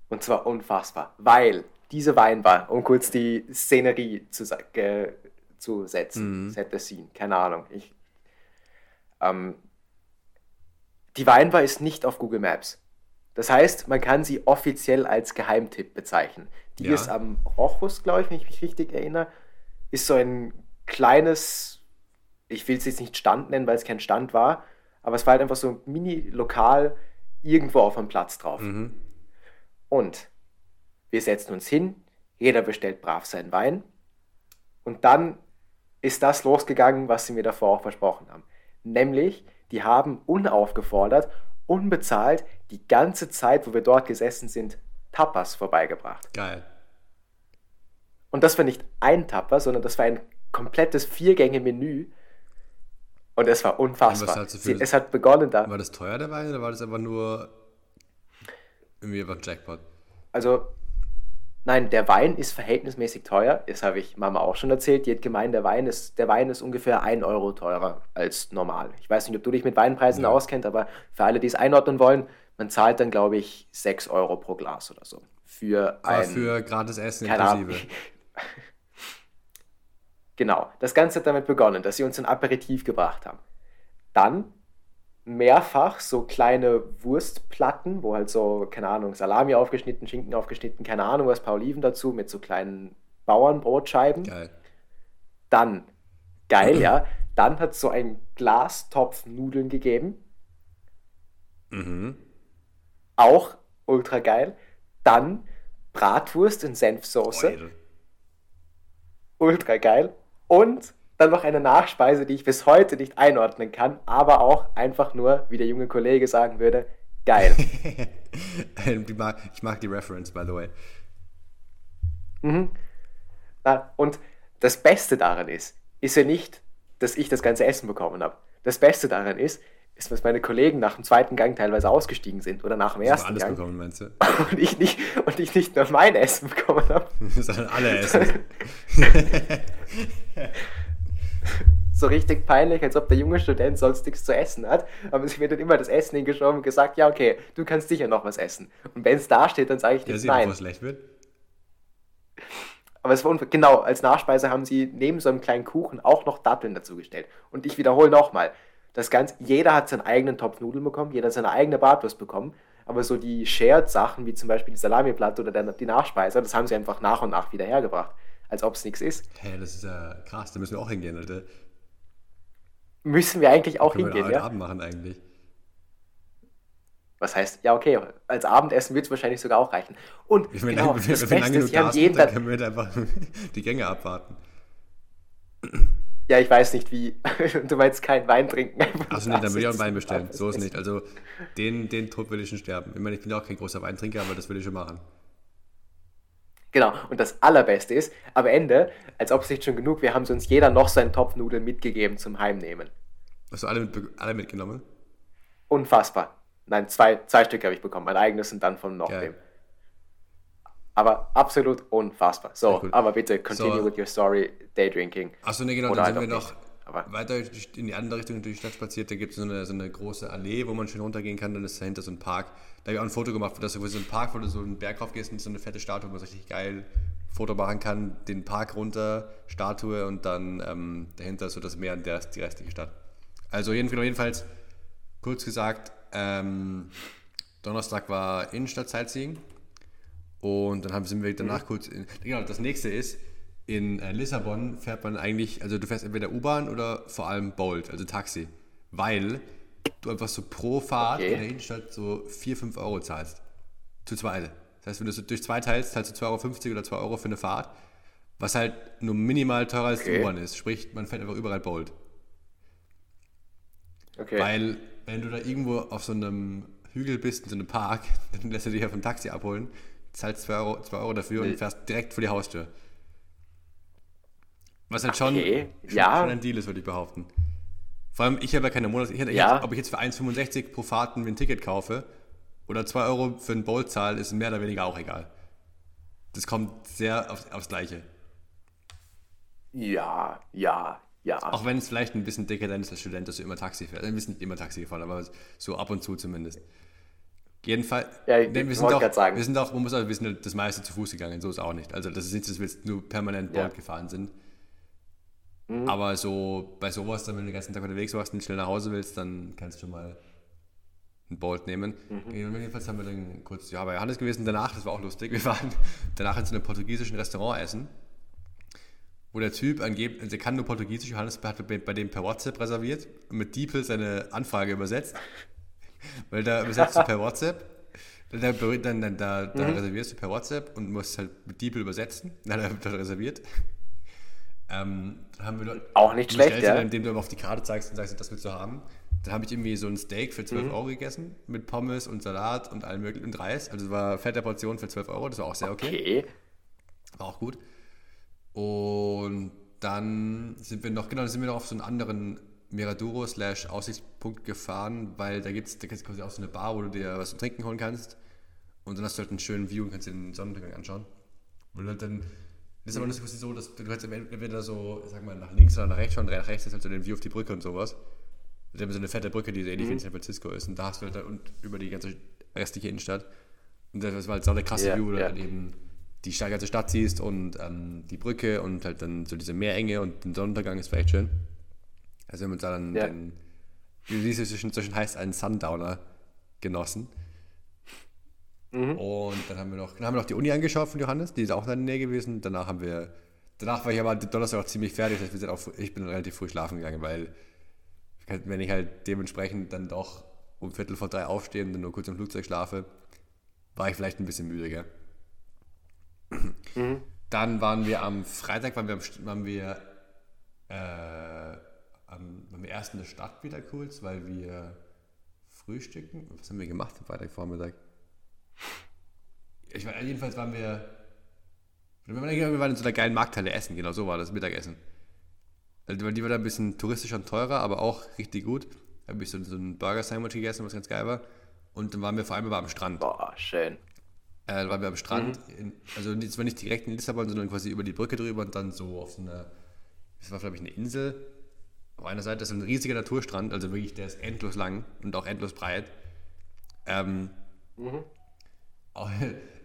Und zwar unfassbar. Weil diese Weinbar, um kurz die Szenerie zu, äh, zu setzen, mhm. set the scene, keine Ahnung. Ich, ähm, die Weinbar ist nicht auf Google Maps. Das heißt, man kann sie offiziell als Geheimtipp bezeichnen. Die ja. ist am Rochus, glaube ich, wenn ich mich richtig erinnere. Ist so ein kleines, ich will es jetzt nicht Stand nennen, weil es kein Stand war, aber es war halt einfach so ein Mini-Lokal irgendwo auf einem Platz drauf. Mhm. Und wir setzen uns hin, jeder bestellt brav seinen Wein und dann ist das losgegangen, was sie mir davor auch versprochen haben. Nämlich, die haben unaufgefordert unbezahlt die ganze Zeit, wo wir dort gesessen sind, Tapas vorbeigebracht. Geil. Und das war nicht ein Tapa, sondern das war ein komplettes Viergänge-Menü. Und es war unfassbar. Sie, es hat begonnen da. War das teuer der Wein oder war das aber nur irgendwie einfach ein Jackpot? Also Nein, der Wein ist verhältnismäßig teuer. Das habe ich Mama auch schon erzählt. Die hat gemeint, der Wein ist, der Wein ist ungefähr 1 Euro teurer als normal. Ich weiß nicht, ob du dich mit Weinpreisen ja. auskennst, aber für alle, die es einordnen wollen, man zahlt dann, glaube ich, 6 Euro pro Glas oder so. Für aber ein, für gratis Essen inklusive. genau. Das Ganze hat damit begonnen, dass sie uns ein Aperitif gebracht haben. Dann mehrfach so kleine Wurstplatten, wo halt so, keine Ahnung, Salami aufgeschnitten, Schinken aufgeschnitten, keine Ahnung, was, paar Oliven dazu mit so kleinen Bauernbrotscheiben. Geil. Dann, geil, ja, dann hat es so ein Glastopf Nudeln gegeben. Mhm. Auch ultra geil. Dann Bratwurst in Senfsoße. Ultra geil. Und dann noch eine Nachspeise, die ich bis heute nicht einordnen kann, aber auch einfach nur, wie der junge Kollege sagen würde, geil. ich mag die Reference, by the way. Mhm. Und das Beste daran ist, ist ja nicht, dass ich das ganze Essen bekommen habe. Das Beste daran ist, ist, dass meine Kollegen nach dem zweiten Gang teilweise ausgestiegen sind oder nach dem ersten alles Gang. bekommen, meinst du? Und ich nicht, und ich nicht nur mein Essen bekommen habe. Sondern alle Essen. so richtig peinlich, als ob der junge Student sonst nichts zu essen hat. Aber sie wird dann immer das Essen hingeschoben und gesagt, ja, okay, du kannst sicher noch was essen. Und wenn es da steht, dann sage ich dir ja, nein. schlecht wird. Aber es war genau, als Nachspeise haben sie neben so einem kleinen Kuchen auch noch Datteln dazugestellt. Und ich wiederhole nochmal, das Ganze, jeder hat seinen eigenen Topf Nudeln bekommen, jeder hat seine eigene Bratwurst bekommen. Aber so die Shared-Sachen, wie zum Beispiel die Salamiplatte oder die Nachspeise, das haben sie einfach nach und nach wieder hergebracht. Als ob es nichts ist. Hä, hey, das ist ja krass, da müssen wir auch hingehen, Alter. Müssen wir eigentlich auch hingehen, wir ja? Abend machen eigentlich. Was heißt, ja, okay, als Abendessen wird es wahrscheinlich sogar auch reichen. Und meine, genau, wenn, das wenn wir lange Beste genug ist, da haben jeden dann können wir einfach die Gänge abwarten. ja, ich weiß nicht wie, du meinst keinen Wein trinken. Achso, nee, dann würde ich auch einen Wein bestellen. So ist nicht. Also, den, den Tod würde ich schon sterben. Ich meine, ich bin ja auch kein großer Weintrinker, aber das würde ich schon machen. Genau, und das Allerbeste ist, am Ende, als ob es nicht schon genug wäre, haben sie uns jeder noch seinen Topf Nudeln mitgegeben zum Heimnehmen. Hast du alle, mit, alle mitgenommen? Unfassbar. Nein, zwei, zwei Stück habe ich bekommen. Mein eigenes und dann von noch Geil. wem. Aber absolut unfassbar. So, aber bitte continue So. with your story, Daydrinking. Achso, nee, genau, dann sind wir noch. Aber weiter in die andere Richtung durch die Stadt spaziert. Da gibt es so eine, so eine große Allee, wo man schön runtergehen kann. Dann ist dahinter so ein Park. Da habe ich auch ein Foto gemacht, wo das so ein Park, wo du so einen Berg rauf gehst und so eine fette Statue, wo man so richtig geil Foto machen kann. Den Park runter, Statue und dann ähm, dahinter so das Meer und der, die restliche Stadt. Also jeden- jedenfalls, kurz gesagt, ähm, Donnerstag war Innenstadt-Sightseeing. Und dann haben, sind wir danach kurz. In, genau, das nächste ist, in äh, Lissabon fährt man eigentlich, also du fährst entweder U-Bahn oder vor allem Bolt, also Taxi. Weil du einfach so pro Fahrt Okay. in der Innenstadt so 4, 5 Euro zahlst. Zu zweit. Das heißt, wenn du es durch zwei teilst, zahlst du 2,50 Euro oder 2 Euro für eine Fahrt. Was halt nur minimal teurer als die Okay. U-Bahn ist. Sprich, man fährt einfach überall Bolt. okay. Weil, wenn du da irgendwo auf so einem Hügel bist, in so einem Park, dann lässt du dich ja vom Taxi abholen, zahlst 2 Euro, 2 Euro dafür Nee. und fährst direkt vor die Haustür. Was halt schon, Okay, schon, ja. schon ein Deal ist, würde ich behaupten. Vor allem, ich habe ja keine Monats... Ich hätte, Ja. ob ich jetzt für 1,65 pro Fahrt mir ein Ticket kaufe oder 2 Euro für ein Bolt zahle, ist mehr oder weniger auch egal. Das kommt sehr aufs, aufs Gleiche. ja, ja, ja. Auch wenn es vielleicht ein bisschen dekadent ist als Student, dass du immer Taxi fährst. Also, wir sind nicht immer Taxi gefahren, aber so ab und zu zumindest. Jedenfalls, Ja, ich wir, sind auch, sagen. wir sind auch, man muss auch, wir sind das meiste zu Fuß gegangen, so ist auch nicht. Also das ist nicht, dass wir jetzt nur permanent Ja. Bolt gefahren sind. Mhm. Aber so bei sowas, dann, wenn du den ganzen Tag unterwegs warst und schnell nach Hause willst, dann kannst du schon mal ein Bolt nehmen. Mhm. Jedenfalls haben wir dann kurz ja, bei Johannes gewesen. Danach, das war auch lustig, wir waren danach in so einem portugiesischen Restaurant essen, wo der Typ angeblich, also der kann nur Portugiesisch, Johannes hat bei bei dem per WhatsApp reserviert und mit DeepL seine Anfrage übersetzt. Weil da übersetzt du per WhatsApp, dann, dann, dann, da, da reservierst du per WhatsApp und musst halt mit DeepL übersetzen. Dann hat er reserviert. Ähm, dann haben wir dort, Auch nicht schlecht, ja. indem du aber auf die Karte zeigst und sagst, das willst du haben. Dann habe ich irgendwie so ein Steak für Mhm. 12 Euro gegessen, mit Pommes und Salat und allem möglichen und Reis. Also es war fette Portion für 12 Euro, das war auch sehr okay. Okay. War auch gut. Und dann sind wir noch, genau, dann sind wir noch auf so einen anderen Miraduro slash Aussichtspunkt gefahren, weil da gibt es da gibt's quasi auch so eine Bar, wo du dir was zu trinken holen kannst. Und dann hast du halt einen schönen View und kannst dir den Sonnenuntergang anschauen. Und halt dann, das ist aber nicht so, dass du kannst entweder so, sag mal, nach links oder nach rechts schauen. Nach rechts ist halt so den View auf die Brücke und sowas. Wir haben so eine fette Brücke, die so ähnlich wie in San Francisco ist. Und da hast du halt da und über die ganze restliche Innenstadt. Und das war halt so eine krasse Ja, View, wo du ja. halt eben die ganze Stadt siehst und ähm, die Brücke und halt dann so diese Meerenge und den Sonnenuntergang ist vielleicht schön. Also haben uns da dann Ja. den, wie es zwischen, zwischen heißt, einen Sundowner genossen. Mhm. Und dann haben wir noch, dann haben wir noch die Uni angeschaut von Johannes, die ist auch in der Nähe gewesen. Danach haben wir, danach war ich aber Donnerstag auch ziemlich fertig, das heißt, wir sind auch, ich bin relativ früh schlafen gegangen, weil wenn ich halt dementsprechend dann doch um Viertel vor drei aufstehe und dann nur kurz im Flugzeug schlafe, war ich vielleicht ein bisschen müde, gell? Mhm. Dann waren wir am Freitag, waren wir, am, waren wir, äh, am, waren wir erst in der Stadt wieder kurz, weil wir frühstücken. Was haben wir gemacht am Freitagvormittag? Ich war, jedenfalls waren wir, wir waren, in so einer geilen Markthalle essen, genau so war das Mittagessen. Also die war da ein bisschen touristischer und teurer, aber auch richtig gut. Da habe ich so, so ein Burger-Sandwich gegessen, was ganz geil war. Und dann waren wir vor allem aber am Strand. Boah, schön. Äh, da waren wir am Strand, in, also zwar nicht direkt in Lissabon, sondern quasi über die Brücke drüber und dann so auf so einer, das war glaube ich eine Insel. Auf einer Seite ist ein riesiger Naturstrand, also wirklich, der ist endlos lang und auch endlos breit. Ähm, auch,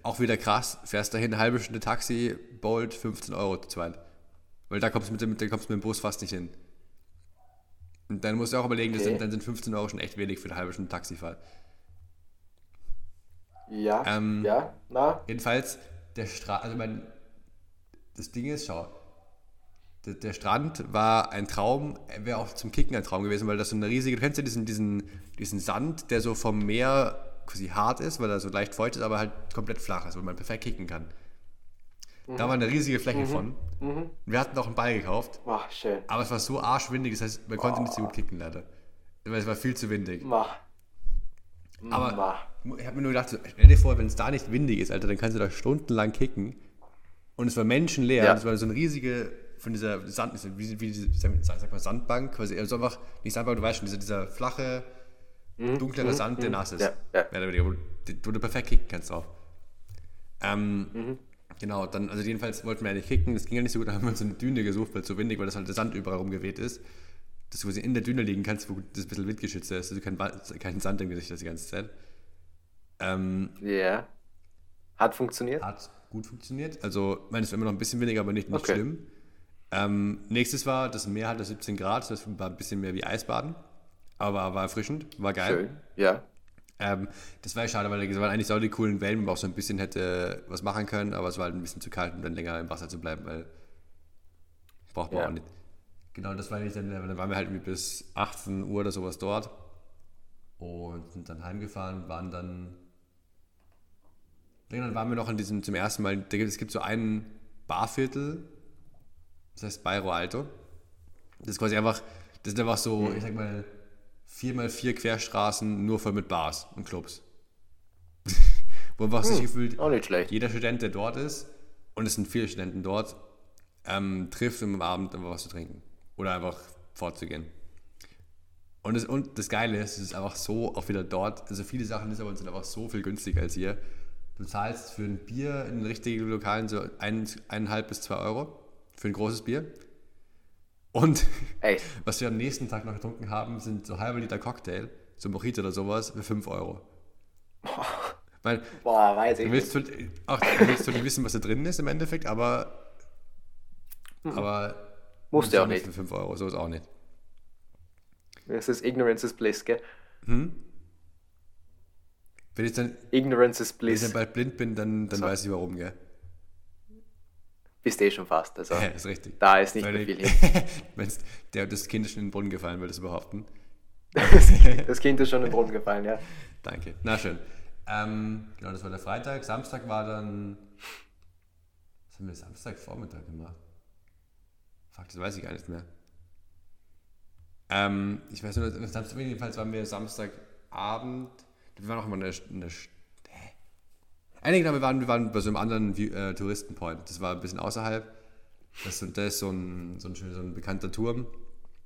auch wieder krass, fährst dahin, eine halbe Stunde Taxi, Bolt, 15 Euro zu zweit. Weil da kommst du mit, dem- da kommst du mit dem Bus fast nicht hin. Und dann musst du auch überlegen, das Okay. sind, dann sind 15 Euro schon echt wenig für eine halbe Stunde Taxifahrt. Ja, Ähm, ja, na, Jedenfalls, der Strand, also mein, das Ding ist, schau, der, der Strand war ein Traum, wäre auch zum Kicken ein Traum gewesen, weil das so eine riesige, du kennst ja diesen, diesen, diesen Sand, der so vom Meer quasi hart ist, weil er so leicht feucht ist, aber halt komplett flach ist, wo man perfekt kicken kann. Mhm. Da war eine riesige Fläche mhm. von. Mhm. Wir hatten auch einen Ball gekauft. Oh, schön. Aber es war so arschwindig, das heißt, man konnte oh. nicht so gut kicken, leider. Weil es war viel zu windig. Mach. Aber Mach. ich habe mir nur gedacht, stell dir vor, wenn es da nicht windig ist, Alter, dann kannst du da stundenlang kicken. Und es war menschenleer. Ja. Es war so eine riesige, von dieser Sand, wie, wie sag mal, Sandbank, quasi, also einfach, nicht Sandbank, du weißt schon, dieser, dieser flache, mhm. dunklere mhm. Sand, der mhm. nass ist. Ja, ja. Mehr wo, wo du perfekt kicken kannst drauf. Ähm, mhm. Genau, dann, also jedenfalls wollten wir ja nicht kicken, das ging ja nicht so gut, dann haben wir uns eine Düne gesucht, weil es so windig, weil das halt der Sand überall rumgeweht ist. Dass du quasi in der Düne liegen kannst, wo das ein bisschen windgeschützt ist, also kein, kein Sand im Gesicht das die ganze Zeit. Ähm, ja. Yeah. Hat funktioniert? Hat gut funktioniert. Also, ich meine, es war immer noch ein bisschen weniger, aber nicht, nicht okay. schlimm. Ähm, nächstes war, das Meer hatte 17 Grad, das war ein bisschen mehr wie Eisbaden. Aber war erfrischend, war geil. Schön, ja. Ähm, das war ja schade, weil es waren eigentlich so die coolen Wellen, wo man auch so ein bisschen hätte was machen können, aber es war halt ein bisschen zu kalt, um dann länger im Wasser zu bleiben, weil braucht man ja. auch nicht. Genau, das war nicht dann, dann waren wir halt bis 18 Uhr oder sowas dort und sind dann heimgefahren, waren dann dann waren wir noch in diesem zum ersten Mal, es gibt so einen Barviertel, das heißt Bairro Alto. Das ist quasi einfach, das ist einfach so, mhm. ich sag mal, vier mal vier Querstraßen nur voll mit Bars und Clubs. Wo einfach hm, sich gefühlt, auch nicht schlecht. jeder Student, der dort ist, und es sind viele Studenten dort, ähm, trifft, um am Abend einfach was zu trinken. Oder einfach fortzugehen. Und das, und das Geile ist, es ist einfach so auch wieder dort, also viele Sachen ist aber sind einfach so viel günstiger als hier. Du zahlst für ein Bier in richtigen Lokalen so ein, eineinhalb bis zwei Euro für ein großes Bier. Und Ey. was wir am nächsten Tag noch getrunken haben, sind so halbe Liter Cocktail, so Mojito oder sowas, für 5 Euro. Boah, Weil, Boah weiß ich willst nicht. Du, willst du nicht wissen, was da drin ist im Endeffekt, aber. Mhm. Aber. Musst du auch nicht. Für 5 Euro, so ist auch nicht. Das ist Ignorance is Bliss, gell? Hm? Wenn ich dann. Ignorance is Bliss. Wenn ich dann bald blind bin, dann, dann so. weiß ich warum, gell? Bist eh schon fast. Also ja, ist richtig. Da ist nicht mehr viel hin. Der, das Kind ist schon in den Brunnen gefallen, würde ich behaupten. das Kind ist schon in den Brunnen gefallen, ja. Danke. Na schön. Ähm, genau, das war der Freitag. Samstag war dann. Was haben wir Samstagvormittag gemacht? Fuck, das weiß ich gar nicht mehr. Ähm, ich weiß nur, jedenfalls waren wir Samstagabend. Wir waren auch immer in der, in der Einige wir waren, wir waren bei so einem anderen äh, Touristenpoint. Das war ein bisschen außerhalb. Das, das ist so ein, so ein, so ein bekannter Turm.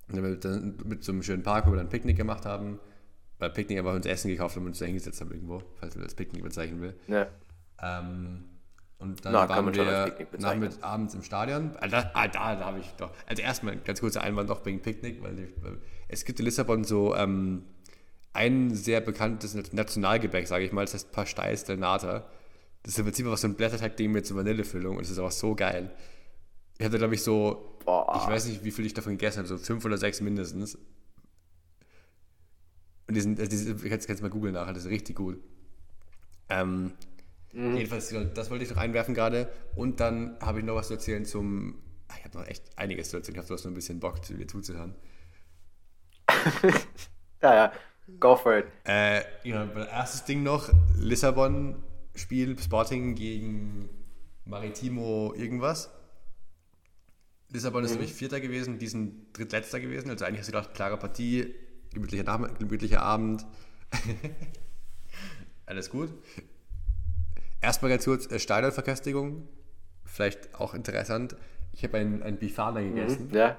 Und wir dann mit so einem schönen Park, wo wir dann Picknick gemacht haben. Bei Picknick einfach uns Essen gekauft haben und uns da hingesetzt haben irgendwo, falls man das Picknick bezeichnen will. Ja. Ähm, und dann Na, waren wir nachmittags abends im Stadion. Ah, da, ah, da, da habe ich doch. Also erstmal ganz kurzer Einwand noch wegen Picknick, weil, ich, weil es gibt in Lissabon so ähm, ein sehr bekanntes Nationalgebäck, sage ich mal, das heißt Pastéis del Nata. Das ist im Prinzip einfach so ein Blätterteig-Ding mit so Vanillefüllung und es ist einfach so geil. Ich hatte, glaube ich, so, Boah. ich weiß nicht, wie viel ich davon gegessen habe, so fünf oder sechs mindestens. Und die sind, also die sind kannst, kannst mal googeln nachher, das ist richtig gut. Ähm, mhm. Jedenfalls, das wollte ich noch einwerfen gerade. Und dann habe ich noch was zu erzählen zum. Ich habe noch echt einiges zu erzählen. Ich habe noch ein bisschen Bock, dir zuzuhören. ja, ja. Go for it. Äh, ja, erstes Ding noch: Lissabon Spiel Sporting gegen Maritimo irgendwas. Lissabon ist mhm. nämlich Vierter gewesen, diesen Drittletzter gewesen. Also eigentlich hast du gedacht, klare Partie, gemütlicher, Nach gemütlicher Abend. Alles gut. Erstmal ganz kurz äh, Stadionverköstigung. Vielleicht auch interessant. Ich habe ein, ein Bifana mhm, gegessen. Mhm, ja.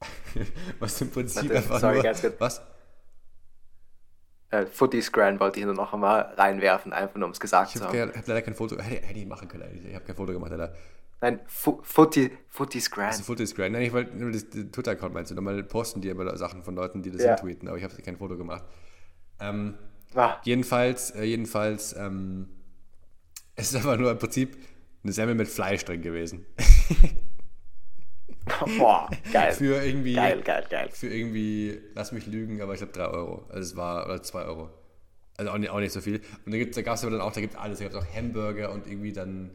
was im Prinzip Warte, einfach sorry, nur... Was? Äh, Footy Scran wollte ich nur noch einmal reinwerfen, einfach nur um es gesagt zu haben. Ich habe leider kein Foto, hätte, hätte ich machen können, ich habe kein Foto gemacht, leider. Nein, Footy, Footy Scran. Also Footy Scran. Nein, ich wollte nur das, das Twitter-Account meinst du, nochmal posten die aber Sachen von Leuten, die das ja. tweeten, aber ich habe kein Foto gemacht. Ähm, ah. Jedenfalls, äh, jedenfalls, ähm, es ist aber nur im Prinzip eine Semmel mit Fleisch drin gewesen. Boah, geil. Für irgendwie, geil, geil, geil. Für irgendwie, lass mich lügen, aber ich glaube 3 Euro. Also es war, oder 2 Euro. Also auch nicht, auch nicht so viel. Und da, da gab es aber dann auch, da gibt es alles. Da gibt es auch Hamburger und irgendwie dann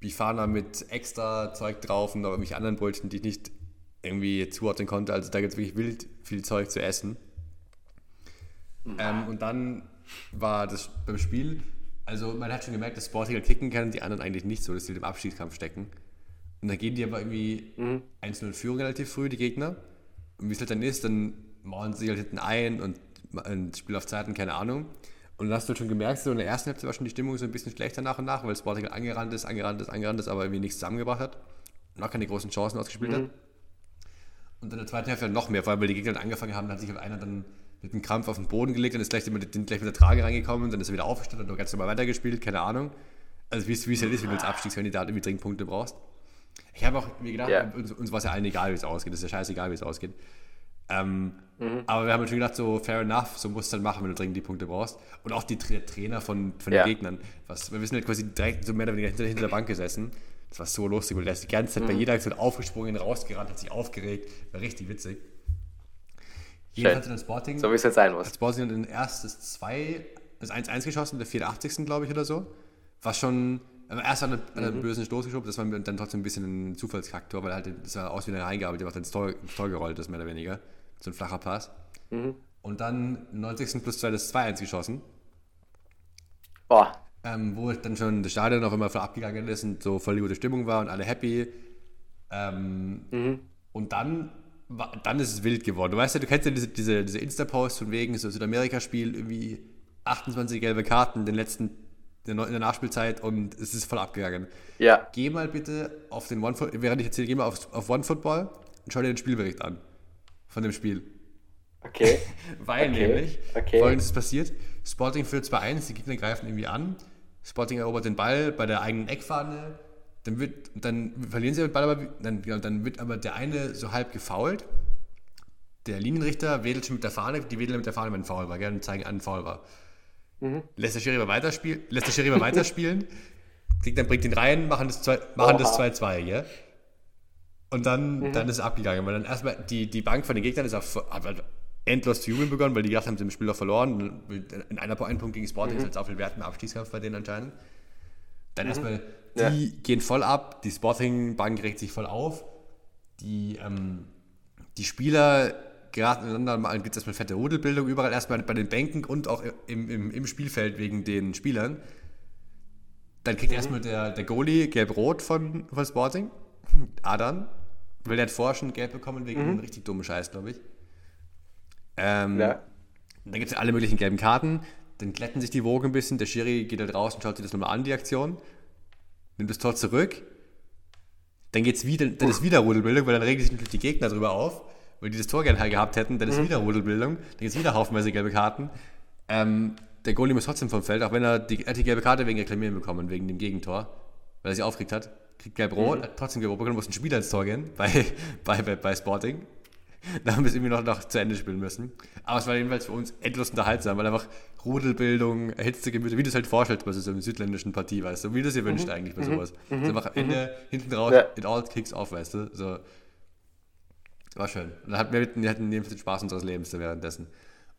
Bifana mit extra Zeug drauf und noch irgendwelche anderen Brötchen, die ich nicht irgendwie zuordnen konnte. Also da gibt es wirklich wild viel Zeug zu essen. Mhm. Ähm, und dann war das beim Spiel, also man hat schon gemerkt, dass Sporting halt kicken kann, die anderen eigentlich nicht so, dass sie im Abstiegskampf stecken. Und dann gehen die aber irgendwie mhm. 1-0 Führung relativ früh, die Gegner. Und wie es halt dann ist, dann mauern sie halt hinten ein und ein Spiel auf Zeiten, keine Ahnung. Und dann hast du schon gemerkt, so in der ersten Hälfte war schon die Stimmung so ein bisschen schlechter nach und nach, weil Sporting halt angerannt ist, angerannt ist, angerannt ist, aber irgendwie nichts zusammengebracht hat. Und auch keine großen Chancen ausgespielt mhm. hat. Und in der zweiten Hälfte noch mehr, vor allem weil die Gegner dann angefangen haben, dann hat sich einer dann mit einem Krampf auf den Boden gelegt, dann ist gleich, mit, gleich mit der Trage reingekommen, dann ist er wieder aufgestanden und ganz normal weitergespielt, keine Ahnung. Also wie es halt ist, wenn du als Abstiegskandidat irgendwie dringend Punkte brauchst. Ich habe auch mir gedacht, yeah. uns, uns war es ja allen egal, wie es ausgeht, es ist ja scheißegal, wie es ausgeht. Ähm, mhm. Aber wir haben natürlich gedacht, so fair enough, so musst du dann machen, wenn du dringend die Punkte brauchst. Und auch die Tra Trainer von, von ja. den Gegnern. Was, wir sind halt quasi direkt so mehr oder weniger hinter, hinter der Bank gesessen. Das war so lustig, weil der ist die ganze Zeit mhm. bei jeder Aktion aufgesprungen, rausgerannt, hat sich aufgeregt. War richtig witzig. Jedenfalls in Sporting. So wie es jetzt sein muss. Hat Sporting dann erstes 2, das 1-1 geschossen, der 84. glaube ich oder so. War schon erst an einen mhm. bösen Stoß geschoben, das war dann trotzdem ein bisschen ein Zufallsfaktor, weil halt das sah aus wie eine Reingabe, die war dann ins Tor, ins Tor gerollt ist, mehr oder weniger. So ein flacher Pass. Mhm. Und dann 90. plus 2 das 2-1 geschossen. Boah. Ähm, wo dann schon das Stadion auf einmal voll abgegangen ist und so voll die gute Stimmung war und alle happy. Ähm, mhm. Und dann, dann ist es wild geworden. Du weißt ja, du kennst ja diese, diese, diese Insta-Post von wegen so Südamerika-Spiel, irgendwie 28 gelbe Karten in den letzten in der Nachspielzeit und es ist voll abgegangen. Ja. Geh mal bitte auf den One während ich erzähle, geh mal auf, auf One Football und schau dir den Spielbericht an von dem Spiel. Okay. Weil okay. nämlich okay. folgendes passiert: Sporting führt 2-1, die Gegner greifen irgendwie an. Sporting erobert den Ball bei der eigenen Eckfahne. Dann, wird, dann verlieren sie den Ball, aber dann, ja, dann wird aber der eine so halb gefault. Der Linienrichter wedelt schon mit der Fahne, die wedeln mit der Fahne, wenn ein Foul war, gerne zeigen an, ein Foul war. Mhm. Lässt der Schiri weiterspielen, lässt der Schiri weiterspielen, dann bringt ihn rein, machen das 2-2, ja? Und dann, mhm. dann ist es abgegangen, weil dann erstmal die, die Bank von den Gegnern ist auf, hat endlos zu jubeln begonnen, weil die gedacht haben, sie haben das Spiel doch verloren. In einer, einen Punkt gegen Sporting mhm. ist jetzt auch viel Wert im Abstiegskampf bei denen anscheinend. Dann mhm. erstmal, die ja. gehen voll ab, die Sporting-Bank regt sich voll auf, die, ähm, die Spieler geraten ineinander, gibt es erstmal fette Rudelbildung überall, erstmal bei den Bänken und auch im, im, im Spielfeld wegen den Spielern. Dann kriegt mhm. erstmal der, der Goalie gelb-rot von, von Sporting, Adan, weil der schon gelb bekommen wegen mhm. einem richtig dummen Scheiß, glaube ich. Ähm, ja. Dann gibt es alle möglichen gelben Karten, dann glätten sich die Wogen ein bisschen, der Schiri geht da draußen, schaut sich das nochmal an, die Aktion, nimmt das Tor zurück, dann, geht's wieder, dann ist wieder Rudelbildung, weil dann regen sich natürlich die Gegner drüber auf weil die das Tor gerne gehabt hätten, dann ist mhm. wieder Rudelbildung, dann gibt es wieder haufenweise gelbe Karten. Ähm, der Goalie muss trotzdem vom Feld, auch wenn er die, er die gelbe Karte wegen Reklamieren bekommen, wegen dem Gegentor, weil er sich aufgeregt hat. Kriegt gelb-rot, mhm. trotzdem gelb-rot bekommen, muss ein Spieler ins Tor gehen bei, bei, bei, bei Sporting. Da haben wir es irgendwie noch, noch zu Ende spielen müssen. Aber es war jedenfalls für uns endlos unterhaltsam, weil einfach Rudelbildung, erhitzte Gemüter, wie du es halt vorstellst bei so einer südländischen Partie, weißt du, wie du es dir mhm. wünscht eigentlich bei mhm. sowas. Mhm. Also einfach Ende, mhm. hinten raus, ja. it all kicks off, weißt du. So, war schön. Und dann hatten wir, wir hatten den Spaß unseres Lebens währenddessen.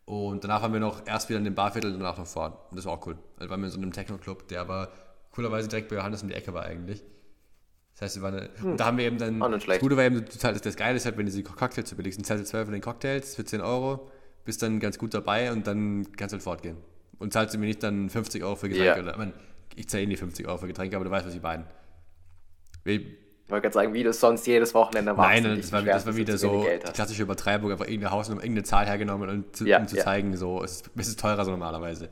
Und danach haben wir noch erst wieder in dem Barviertel und danach noch fahren. Und das war auch cool. Also waren wir in so einem Techno-Club, der aber coolerweise direkt bei Johannes um die Ecke war eigentlich. Das heißt, wir waren, hm. und da haben wir eben dann, das Gute war eben, das, das Geile ist halt, wenn du die Cocktails so billigst, zahlst du 12 von den Cocktails für 10 Euro, bist dann ganz gut dabei und dann kannst du halt fortgehen. Und zahlst du mir nicht dann 50 Euro für Getränke. Yeah. Oder, ich, mein, ich zahle eh nicht 50 Euro für Getränke, aber du weißt, was ich meine. Ich wollte gerade sagen, wie du es sonst jedes Wochenende machst. Nein, das war, das war wieder so die klassische Übertreibung, einfach irgendeine Hausnummer, irgendeine Zahl hergenommen, und zu, ja, um zu ja. zeigen, so, es, es, ist teurer so normalerweise.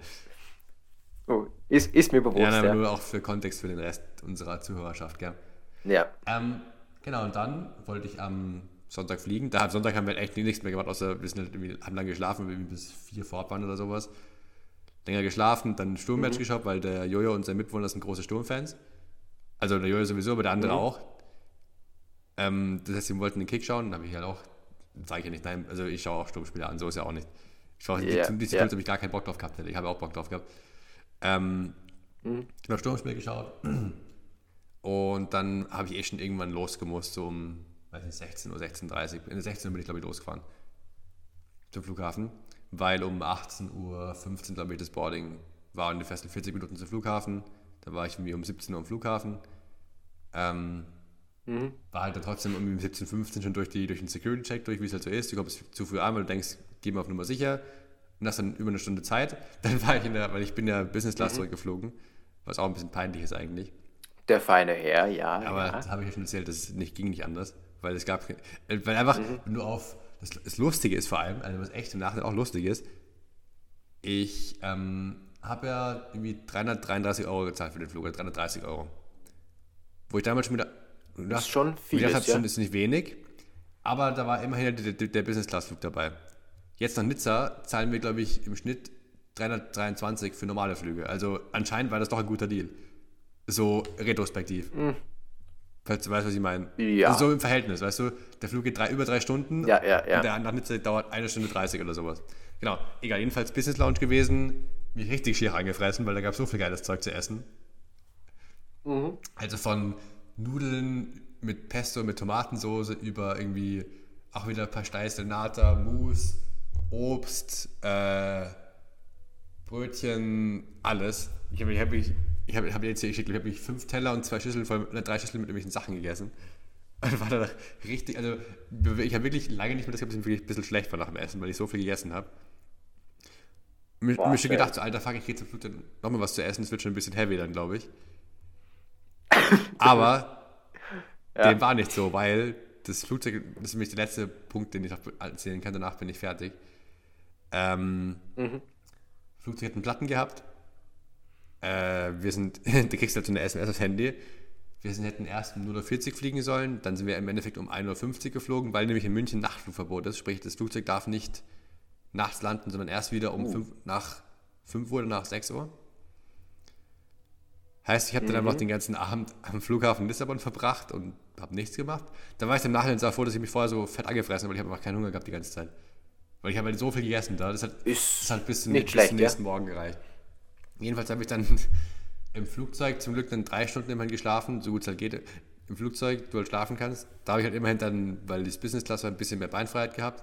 Oh, ist, ist mir bewusst. Ja, aber ja. nur auch für Kontext für den Rest unserer Zuhörerschaft, gell? Ja. Ähm, genau, und dann wollte ich am Sonntag fliegen. Da, am Sonntag haben wir echt nichts mehr gemacht, außer wir sind halt haben lange geschlafen, bis vier Fortbahn oder sowas. Länger geschlafen, dann ein Sturmmatch mhm. geschaut, weil der Jojo und sein Mitwohner sind große Sturmfans. Also der Jojo sowieso, aber der andere mhm. auch. Ähm, das heißt, sie wollten den Kick schauen, dann habe ich halt auch, sage ich ja nicht, nein, also ich schaue auch Sturmspiele an, so ist ja auch nicht. Ich schaue yeah, die, die yeah. habe ich gar keinen Bock drauf gehabt, ich habe auch Bock drauf gehabt. Ähm, mhm. Ich Sturmspiel geschaut und dann habe ich eh schon irgendwann losgemusst, so um, weiß nicht, 16 Uhr, 16.30 Uhr. In 16 Uhr bin ich, glaube ich, losgefahren zum Flughafen, weil um 18.15 Uhr, glaube ich, das Boarding war und die festen 40 Minuten zum Flughafen. Da war ich irgendwie um 17 Uhr am Flughafen Ähm, mhm. War halt dann trotzdem um 17, 15 schon durch, die, durch den Security-Check durch, wie es halt so ist. Du kommst zu früh an, weil du denkst, geh mal auf Nummer sicher. Und hast dann über eine Stunde Zeit. Dann war ich in der, weil ich bin ja Business Class mhm. zurückgeflogen, was auch ein bisschen peinlich ist eigentlich. Der feine Herr, ja. Aber ja. das habe ich ja schon erzählt, das nicht, ging nicht anders. Weil es gab, weil einfach, mhm. du auf, das, das, Lustige ist vor allem, also was echt im Nachhinein auch lustig ist, ich ähm, habe ja irgendwie 333 Euro gezahlt für den Flug, oder 330 Euro. Wo ich damals schon wieder. Das ist schon viel. Das ja? ist nicht wenig, aber da war immerhin der, der, der Business-Class-Flug dabei. Jetzt nach Nizza zahlen wir, glaube ich, im Schnitt 323 für normale Flüge. Also anscheinend war das doch ein guter Deal. So retrospektiv. Mhm. Falls du weißt, was ich meine. Ja. Also so im Verhältnis, weißt du? Der Flug geht drei, über drei Stunden ja, ja, ja. und der nach Nizza dauert eine Stunde 30 oder sowas. Genau, egal, jedenfalls Business Lounge gewesen, mich richtig schier angefressen, weil da gab es so viel geiles Zeug zu essen. Mhm. Also von Nudeln mit Pesto, mit Tomatensoße über irgendwie auch wieder ein paar Steißel Nata, Mousse, Obst, äh, Brötchen, alles. Ich habe ich hab, ich, ich hab, hab jetzt hier geschickt, ich habe fünf Teller und zwei Schüsseln voll, oder drei Schüsseln mit irgendwelchen Sachen gegessen. Und war da richtig, also ich habe wirklich lange nicht mehr das gehabt, dass ich wirklich ein bisschen schlecht war nach dem Essen, weil ich so viel gegessen habe. Mir, Boah, mir schon gedacht, so, alter Fuck, ich gehe zum Flug dann nochmal was zu essen, das wird schon ein bisschen heavy dann, glaube ich. Aber ja. dem war nicht so, weil das Flugzeug, das ist nämlich der letzte Punkt, den ich noch erzählen kann, danach bin ich fertig. Ähm, mhm. Flugzeug hat einen Platten gehabt. Äh, wir sind, du kriegst halt so eine SMS aufs Handy. Wir sind, hätten erst um 0.40 Uhr fliegen sollen, dann sind wir im Endeffekt um 1.50 Uhr geflogen, weil nämlich in München Nachtflugverbot ist. Sprich, das Flugzeug darf nicht nachts landen, sondern erst wieder um uh. fünf, nach 5 Uhr oder nach 6 Uhr. Heißt, ich habe dann mhm. einfach den ganzen Abend am Flughafen Lissabon verbracht und habe nichts gemacht. Dann war ich im Nachhinein so froh, dass ich mich vorher so fett angefressen habe, weil ich habe einfach keinen Hunger gehabt die ganze Zeit. Weil ich habe halt so viel gegessen da. Das hat, ist das hat bis, zum, zum nächsten ja? Morgen gereicht. Jedenfalls habe ich dann im Flugzeug zum Glück dann drei Stunden immerhin geschlafen, so gut es halt geht. Im Flugzeug, du halt schlafen kannst. Da habe ich halt immerhin dann, weil das Business Class war, ein bisschen mehr Beinfreiheit gehabt.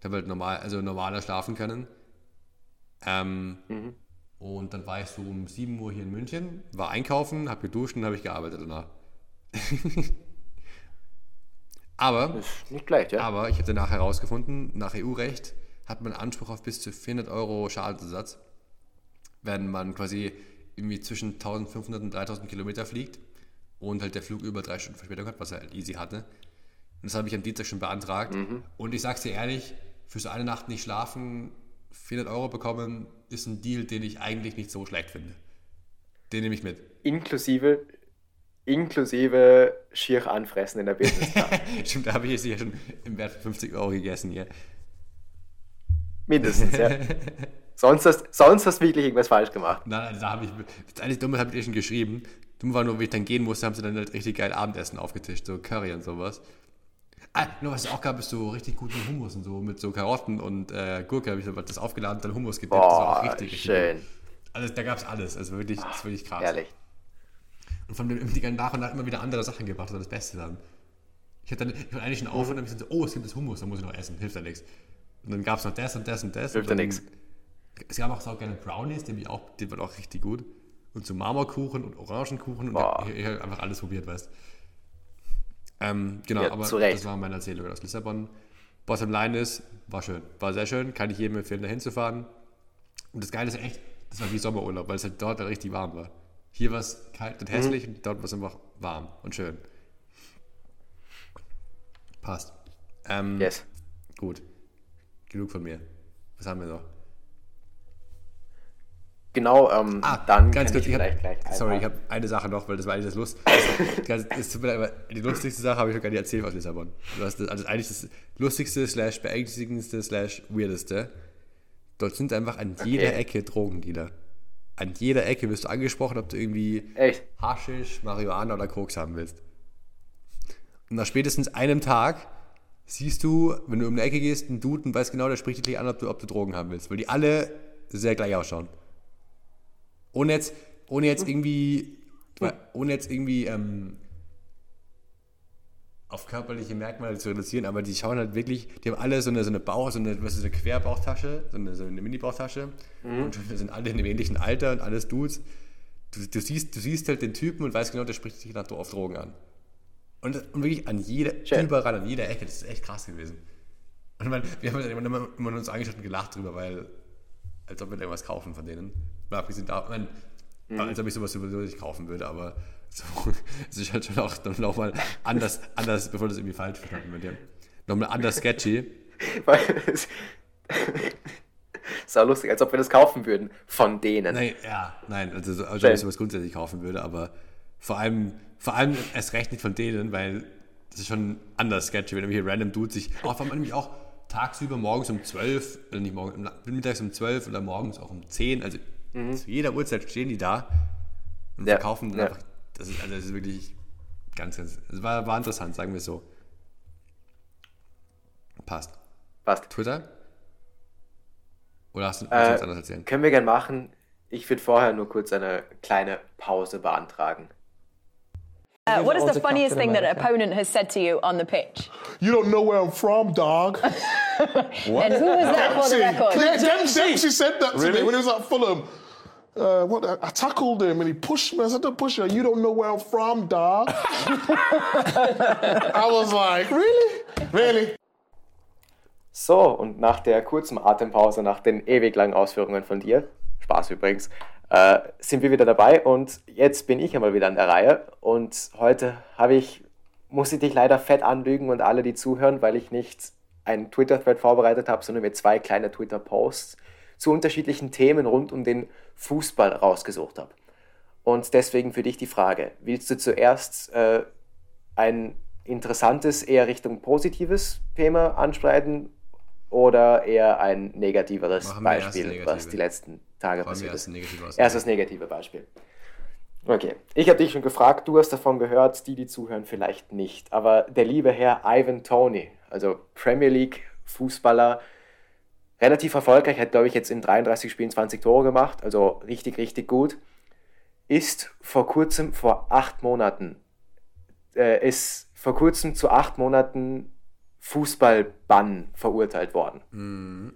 Da halt normal, also normaler schlafen können. Ähm, mhm. Und dann war ich so um 7 Uhr hier in München, war einkaufen, habe geduscht und habe ich gearbeitet danach. aber, nicht gleich, ja? aber ich habe danach herausgefunden, nach EU-Recht hat man Anspruch auf bis zu 400 Euro Schadensersatz, wenn man quasi irgendwie zwischen 1500 und 3000 Kilometer fliegt und halt der Flug über drei Stunden Verspätung hat, was er halt easy hatte. Und das habe ich am Dienstag schon beantragt. Mhm. Und ich sag's dir ehrlich, für so eine Nacht nicht schlafen, 400 Euro bekommen, ist ein Deal, den ich eigentlich nicht so schlecht finde. Den nehme ich mit. Inklusive, inklusive schier anfressen in der Business Stimmt, da habe ich jetzt ja schon im Wert von 50 Euro gegessen hier. Mindestens, ja. sonst, hast, sonst hast du wirklich irgendwas falsch gemacht. Nein, da habe ich, das eigentlich Dumme habe ich dir schon geschrieben. Dumm war nur, wie ich dann gehen musste, haben sie dann halt richtig geil Abendessen aufgetischt, so Curry und sowas. Ah, nur was es auch gab, ist so richtig guten Hummus und so mit so Karotten und äh, Gurke habe ich so das aufgeladen, dann Hummus gedippt. Boah, das war auch richtig, schön. Richtig also da gab es alles, also wirklich, das ist wirklich krass. Ehrlich. Und von dem die nach und nach immer wieder andere Sachen gebracht, das war das Beste dann. Ich hatte, dann, ich hatte eigentlich schon auf mhm. und dann habe ich so, oh, es gibt das Hummus, dann muss ich noch essen, hilft ja nichts. Und dann gab es noch das und das und das. Hilft ja nichts. Es gab auch gerne Brownies, die, auch, die waren auch richtig gut. Und so Marmorkuchen und Orangenkuchen Boah. und ich, ich habe einfach alles probiert, weißt du. Ähm, genau, ja, aber das war meine Erzählung aus Lissabon. Bottom Line ist, war schön, war sehr schön, kann ich jedem empfehlen, da hinzufahren. Und das Geile ist echt, das war wie Sommerurlaub, weil es halt dort richtig warm war. Hier war es kalt und hässlich mhm. und dort war es einfach warm und schön. Passt. Ähm, yes. Gut. Genug von mir. Was haben wir noch? Genau, ähm, ah, dann ganz kurz, ich, ich hab, gleich Sorry, ich habe eine Sache noch, weil das war eigentlich das Lust. Das, das, das, die lustigste Sache habe ich noch gar nicht erzählt aus Lissabon. Das, also eigentlich das lustigste, slash beängstigendste, slash weirdeste. Dort sind einfach an okay. jeder Ecke Drogendealer. An jeder Ecke wirst du angesprochen, ob du irgendwie Echt? Haschisch, Marihuana oder Koks haben willst. Und nach spätestens einem Tag siehst du, wenn du um eine Ecke gehst, einen Dude und weißt genau, der spricht dich an, ob du, ob du Drogen haben willst. Weil die alle sehr gleich ausschauen. Ohne jetzt, ohne jetzt irgendwie, ohne jetzt irgendwie ähm, auf körperliche Merkmale zu reduzieren, aber die schauen halt wirklich, die haben alle so eine, so eine Bauch, so eine, was ist eine Querbauchtasche, so eine, so eine Mini-Bauchtasche mhm. und sind alle in einem ähnlichen Alter und alles Dudes. du, du, siehst, du siehst halt den Typen und weißt genau, der spricht sich auf Drogen an. Und, und wirklich an jeder, Schön. überall, an jeder Ecke. Das ist echt krass gewesen. Und man, wir haben halt immer, immer, immer uns angeschaut und gelacht drüber, weil, als ob wir irgendwas kaufen von denen. Mal abgesehen davon, mhm. als ob ich sowas sowieso nicht kaufen würde, aber so, es ist halt schon auch nochmal anders, anders, bevor das irgendwie falsch verstanden wird. Ja. Nochmal anders sketchy. Weil es ist auch lustig, als ob wir das kaufen würden von denen. Nein, ja, nein, also als ob ich sowas grundsätzlich kaufen würde, aber vor allem, vor allem erst recht nicht von denen, weil das ist schon anders sketchy, wenn hier random Dudes sich, auch vor allem nämlich auch tagsüber morgens um 12, oder nicht morgens, mittags um 12 oder morgens auch um 10, also mhm. zu jeder Uhrzeit stehen die da und ja. verkaufen ja. einfach, das ist, also das ist wirklich ganz, ganz, es war, war interessant, sagen wir es so. Passt. Passt. Twitter? Oder hast du, äh, was anderes erzählen? Können wir gerne machen. Ich würde vorher nur kurz eine kleine Pause beantragen. Uh, what is the funniest thing that an opponent has said to you on the pitch? You don't know where I'm from, dog. what? And who was that for the record? Clint Dempsey. Dempsey said that to really? me when he was at Fulham. Uh, what, I tackled him and he pushed me. I said, "Don't push you. You don't know where I'm from, dog." I was like, "Really, really." So, und nach der kurzen Atempause, nach den ewig langen Ausführungen von dir, Spaß übrigens, äh, sind wir wieder dabei und jetzt bin ich einmal wieder an der Reihe und heute habe ich, muss ich dich leider fett anlügen und alle, die zuhören, weil ich nicht einen Twitter-Thread vorbereitet habe, sondern mir zwei kleine Twitter-Posts zu unterschiedlichen Themen rund um den Fußball rausgesucht habe. Und deswegen für dich die Frage, willst du zuerst äh, ein interessantes, eher Richtung positives Thema ansprechen oder eher ein negativeres Beispiel, was die letzten Tage passiert ist? Erst das negative Beispiel. Okay, ich habe dich schon gefragt, du hast davon gehört, die, die zuhören, vielleicht nicht. Aber der liebe Herr Ivan Tony, also Premier League Fußballer, relativ erfolgreich, hat glaube ich jetzt in 33 Spielen 20 Tore gemacht, also richtig, richtig gut, ist vor kurzem, vor acht Monaten, äh, ist vor kurzem zu acht Monaten Fußballbann verurteilt worden. Mhm.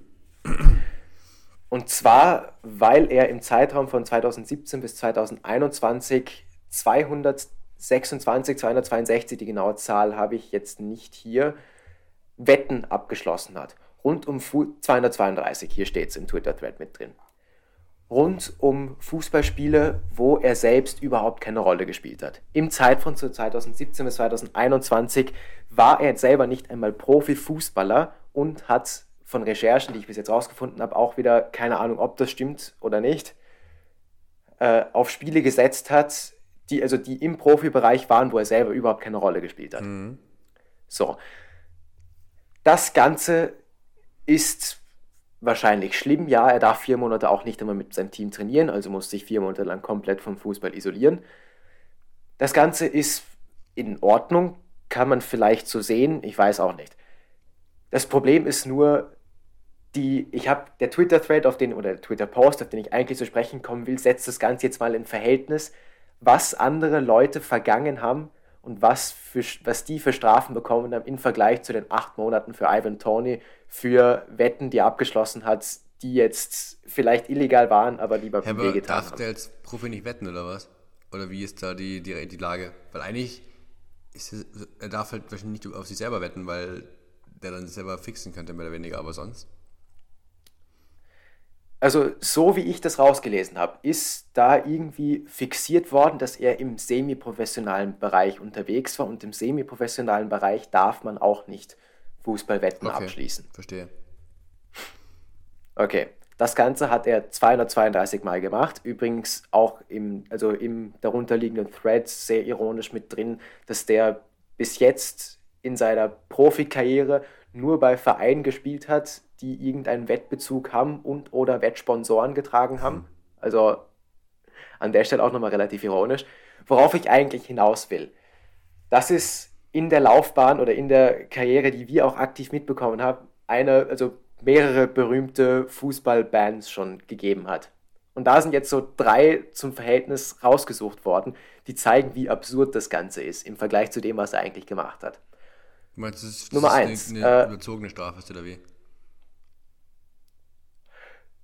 Und zwar, weil er im Zeitraum von 2017 bis 2021 226, 262, die genaue Zahl habe ich jetzt nicht hier, Wetten abgeschlossen hat. Rund um Fu 232, hier steht es im Twitter-Thread mit drin. Rund um Fußballspiele, wo er selbst überhaupt keine Rolle gespielt hat. Im Zeitraum von 2017 bis 2021 war er selber nicht einmal Profifußballer und hat von Recherchen, die ich bis jetzt rausgefunden habe, auch wieder, keine Ahnung, ob das stimmt oder nicht, äh, auf Spiele gesetzt hat, die, also die im Profibereich waren, wo er selber überhaupt keine Rolle gespielt hat. Mhm. So. Das Ganze ist wahrscheinlich schlimm. Ja, er darf vier Monate auch nicht einmal mit seinem Team trainieren, also muss sich vier Monate lang komplett vom Fußball isolieren. Das Ganze ist in Ordnung, kann man vielleicht so sehen, ich weiß auch nicht. Das Problem ist nur, die, ich habe der Twitter-Thread auf den oder der Twitter-Post, auf den ich eigentlich zu sprechen kommen will, setzt das Ganze jetzt mal in Verhältnis, was andere Leute vergangen haben und was, für, was die für Strafen bekommen haben im Vergleich zu den acht Monaten für Ivan Tony für Wetten, die er abgeschlossen hat, die jetzt vielleicht illegal waren, aber lieber ja, wehgetan darf haben. der als Profi nicht wetten oder was? Oder wie ist da die, die, die Lage? Weil eigentlich ist es, er darf halt wahrscheinlich nicht auf sich selber wetten, weil der dann selber fixen könnte, mehr oder weniger, aber sonst. Also, so wie ich das rausgelesen habe, ist da irgendwie fixiert worden, dass er im semiprofessionalen Bereich unterwegs war und im semiprofessionalen Bereich darf man auch nicht Fußballwetten okay, abschließen. Verstehe. Okay. Das Ganze hat er 232 Mal gemacht. Übrigens auch im, also im darunterliegenden Thread sehr ironisch mit drin, dass der bis jetzt in seiner Profikarriere nur bei Vereinen gespielt hat, die irgendeinen Wettbezug haben und oder Wettsponsoren getragen haben. Also an der Stelle auch nochmal relativ ironisch. Worauf ich eigentlich hinaus will. Das ist in der Laufbahn oder in der Karriere, die wir auch aktiv mitbekommen haben, eine, also mehrere berühmte Fußballbands schon gegeben hat. Und da sind jetzt so drei zum Verhältnis rausgesucht worden, die zeigen, wie absurd das Ganze ist im Vergleich zu dem, was er eigentlich gemacht hat. Du meinst, das ist, Nummer das eins, eine, eine äh, überzogene Strafe, oder wie?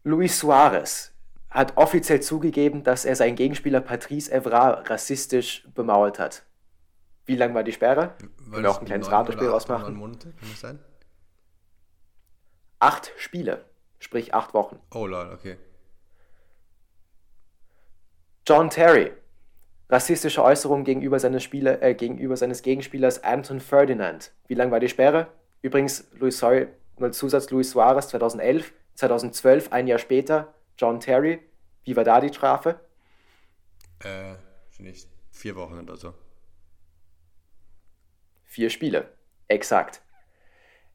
Luis Suarez hat offiziell zugegeben, dass er seinen Gegenspieler Patrice Evra rassistisch bemauert hat. Wie lang war die Sperre? Können wir auch ein kleines Ratespiel ausmachen? Monate, kann das sein? Acht Spiele, sprich acht Wochen. Oh lol, okay. John Terry, rassistische Äußerungen gegenüber seines, Spieler, äh, gegenüber seines Gegenspielers Anton Ferdinand. Wie lang war die Sperre? Übrigens, Luis Soy, Zusatz Luis Suarez 2011, 2012, ein Jahr später, John Terry. Wie war da die Strafe? Äh, nicht vier Wochen oder so. Vier Spiele, exakt.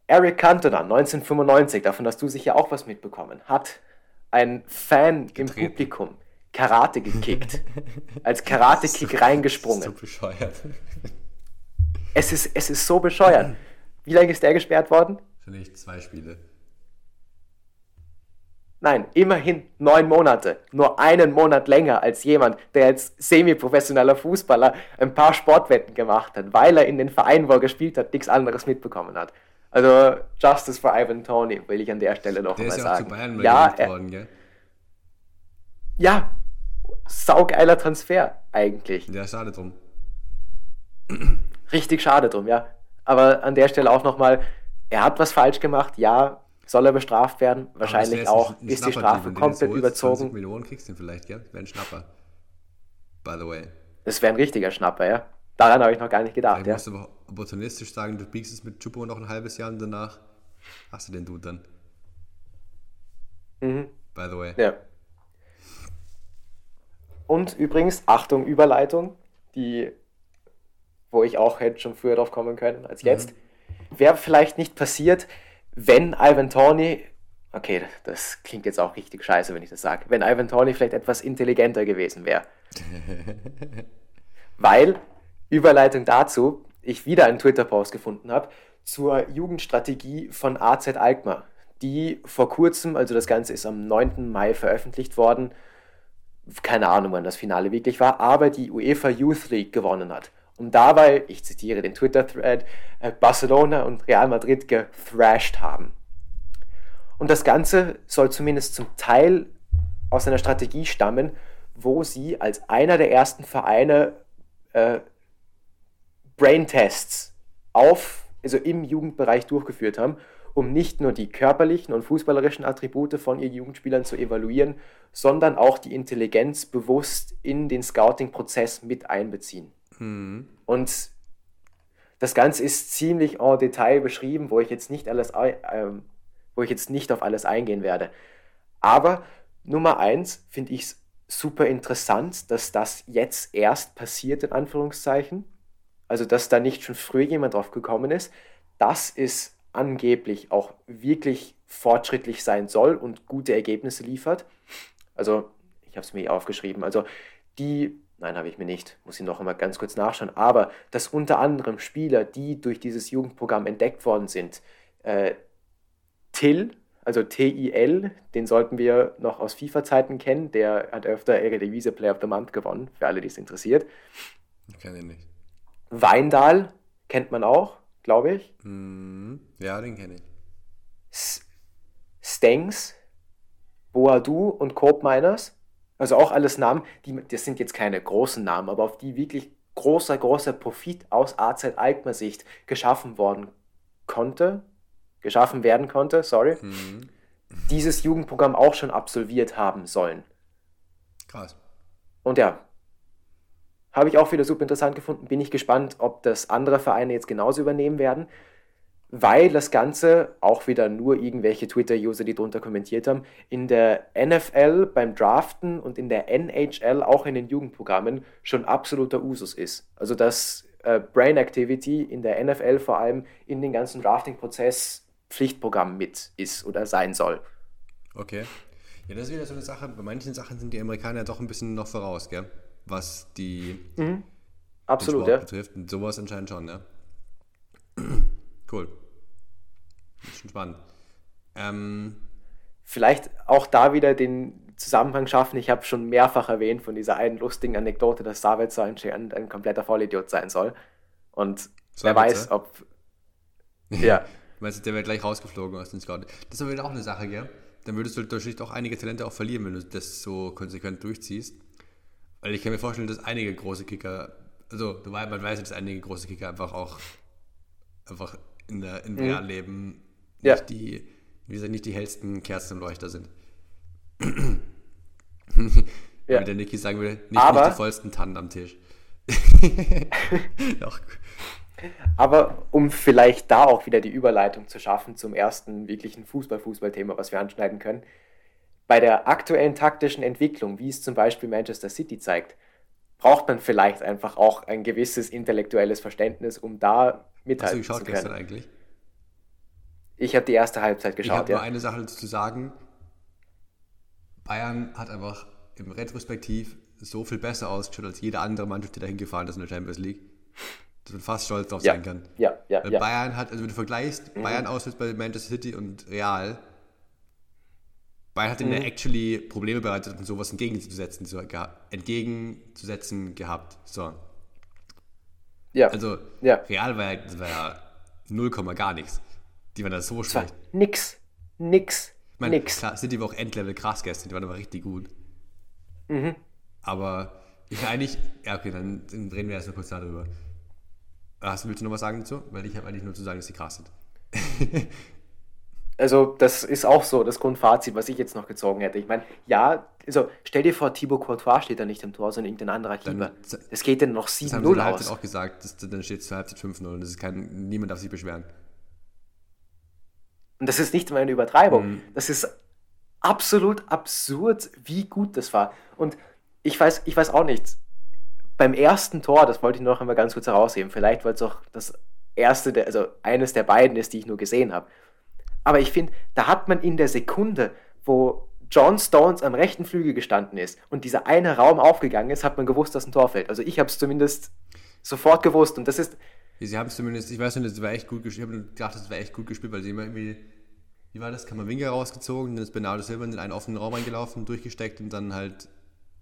Eric Cantona, 1995, davon hast du sicher auch was mitbekommen, hat ein Fan Getreten. im Publikum Karate gekickt. als Karate-Kick so, reingesprungen. so bescheuert. Es ist, es ist so bescheuert. Wie lange ist der gesperrt worden? Finde zwei Spiele. Nein, immerhin neun Monate. Nur einen Monat länger als jemand, der als semi-professioneller Fußballer ein paar Sportwetten gemacht hat, weil er in den Vereinen, wo er gespielt hat, nichts anderes mitbekommen hat. Also Justice for Ivan Tony, will ich an der Stelle noch der mal sagen. Zu Bayern ja, worden, gell? ja, saugeiler Transfer eigentlich. Ja, schade drum. Richtig schade drum, ja. Aber an der Stelle auch nochmal, er hat was falsch gemacht, ja, soll er bestraft werden? Wahrscheinlich auch. Ein, ein ist die Strafe komplett überzogen? 20 Millionen kriegst du vielleicht, gell? Wäre ein Schnapper. By the way. Das wäre ein richtiger Schnapper, ja. Daran habe ich noch gar nicht gedacht. Du ja. musst aber opportunistisch sagen, du biegst es mit Chupo noch ein halbes Jahr und danach hast du den Dude dann. Mhm. By the way. Ja. Und übrigens, Achtung, Überleitung, die, wo ich auch hätte schon früher drauf kommen können als mhm. jetzt. Mhm. Wäre vielleicht nicht passiert, wenn Ivan Tawny, okay, das klingt jetzt auch richtig scheiße, wenn ich das sage, wenn Ivan Tawny vielleicht etwas intelligenter gewesen wäre. Weil, Überleitung dazu, ich wieder einen Twitter-Post gefunden habe zur Jugendstrategie von AZ Alkmaar, die vor kurzem, also das Ganze ist am 9. Mai veröffentlicht worden, keine Ahnung, wann das Finale wirklich war, aber die UEFA Youth League gewonnen hat und dabei, ich zitiere den Twitter-Thread, äh, Barcelona und Real Madrid gethrashed haben. Und das Ganze soll zumindest zum Teil aus einer Strategie stammen, wo sie als einer der ersten Vereine äh, Brain-Tests auf, also im Jugendbereich durchgeführt haben, um nicht nur die körperlichen und fußballerischen Attribute von ihren Jugendspielern zu evaluieren, sondern auch die Intelligenz bewusst in den Scouting-Prozess mit einbeziehen. Mhm. Und das Ganze ist ziemlich en Detail beschrieben, wo ich jetzt nicht alles, äh, wo ich jetzt nicht auf alles eingehen werde. Aber Nummer eins finde ich es super interessant, dass das jetzt erst passiert, in Anführungszeichen. Also, dass da nicht schon früher jemand drauf gekommen ist. dass es angeblich auch wirklich fortschrittlich sein soll und gute Ergebnisse liefert. Also, ich habe es mir aufgeschrieben. Also, die Nein, habe ich mir nicht. Muss ich noch einmal ganz kurz nachschauen. Aber dass unter anderem Spieler, die durch dieses Jugendprogramm entdeckt worden sind, äh, Till, also T-I-L, den sollten wir noch aus FIFA-Zeiten kennen. Der hat öfter Eredivisie Player of the Month gewonnen, für alle, die es interessiert. Ich kenne ihn nicht. Weindal kennt man auch, glaube ich. Mm, ja, den kenne ich. S Stengs, Boadu und Cope Miners also auch alles Namen, die, das sind jetzt keine großen Namen, aber auf die wirklich großer, großer Profit aus AZ Alkmaar Sicht geschaffen worden konnte, geschaffen werden konnte, sorry, mhm. dieses Jugendprogramm auch schon absolviert haben sollen. Krass. Und ja, habe ich auch wieder super interessant gefunden. Bin ich gespannt, ob das andere Vereine jetzt genauso übernehmen werden weil das Ganze, auch wieder nur irgendwelche Twitter-User, die drunter kommentiert haben, in der NFL beim Draften und in der NHL auch in den Jugendprogrammen schon absoluter Usus ist. Also dass äh, Brain Activity in der NFL vor allem in den ganzen Drafting-Prozess Pflichtprogramm mit ist oder sein soll. Okay. Ja, das ist wieder so eine Sache. Bei manchen Sachen sind die Amerikaner doch ein bisschen noch voraus, gell? Was die mhm. Absolut, ja. betrifft. Und sowas anscheinend schon, ja. Cool. Ist schon spannend. Ähm, Vielleicht auch da wieder den Zusammenhang schaffen. Ich habe schon mehrfach erwähnt von dieser einen lustigen Anekdote, dass Savitzer ein, ein, kompletter Vollidiot sein soll. Und wer weiß, ob. Ja. Meinst du, der wäre gleich rausgeflogen aus dem Scout? Das ist aber wieder auch eine Sache, gell? dann würdest du natürlich auch einige Talente auch verlieren, wenn du das so konsequent durchziehst. Weil ich kann mir vorstellen, dass einige große Kicker, also man weiß, dass einige große Kicker einfach auch einfach in der in mhm. Realleben ja. nicht die, wie gesagt, nicht die hellsten Kerzen im Leuchter sind. ja. Wie der Niki sagen würde, nicht, nicht die vollsten Tannen am Tisch. Aber um vielleicht da auch wieder die Überleitung zu schaffen zum ersten wirklichen Fußball-Fußball-Thema, was wir anschneiden können. Bei der aktuellen taktischen Entwicklung, wie es zum Beispiel Manchester City zeigt, braucht man vielleicht einfach auch ein gewisses intellektuelles Verständnis, um da mithalten Hast du geschaut zu können. gestern eigentlich? Ich habe die erste Halbzeit geschaut. Ich habe ja. nur eine Sache zu sagen. Bayern hat einfach im Retrospektiv so viel besser ausgeschaut als jede andere Mannschaft, die dahin gefahren ist in der Champions League dass man fast stolz drauf ja. sein kann. Ja, ja, Weil ja. Bayern hat, also wenn du vergleichst, mhm. Bayern auswärts bei Manchester City und Real, Bayern hat mhm. ja actually Probleme bereitet, um sowas entgegenzusetzen, so, entgegenzusetzen gehabt. So. Ja. Also ja. Real war ja, war ja 0, gar nichts. Die waren da so schlecht. Nix. Nix. Ich meine, nix. Klar, City war auch Endlevel krass gestern, die waren aber richtig gut. Mhm. Aber ich eigentlich, ja okay, dann, reden wir erstmal kurz darüber. Hast, willst du noch was sagen dazu? Weil ich habe eigentlich nur zu sagen, dass sie krass sind. also, das ist auch so das Grundfazit, was ich jetzt noch gezogen hätte. Ich meine, ja, also stell dir vor, Thibaut Courtois steht da nicht im Tor, sondern irgendein anderer Keeper. Es geht denn noch 7-0 aus. Das haben sie Halbzeit auch gesagt, dass, dann steht es zur Halbzeit 5-0 und das ist kein, niemand darf sich beschweren. Und das ist nicht mal eine Übertreibung. Mhm. Das ist absolut absurd, wie gut das war. Und ich weiß, ich weiß auch nicht, beim ersten Tor, das wollte ich noch einmal ganz kurz herausheben, vielleicht weil es auch das erste, also eines der beiden ist, die ich nur gesehen habe. Aber ich finde, da hat man in der Sekunde, wo John Stones am rechten Flügel gestanden ist und dieser eine Raum aufgegangen ist, hat man gewusst, dass ein Tor fällt. Also ich habe es zumindest sofort gewusst und das ist. Sie haben es zumindest, ich weiß nicht, das war echt gut gespielt. Ich habe gedacht, das war echt gut gespielt, weil sie immer irgendwie, wie war das, Kammerwinger rausgezogen, dann ist Bernardo Silva in einen offenen Raum eingelaufen, durchgesteckt und dann halt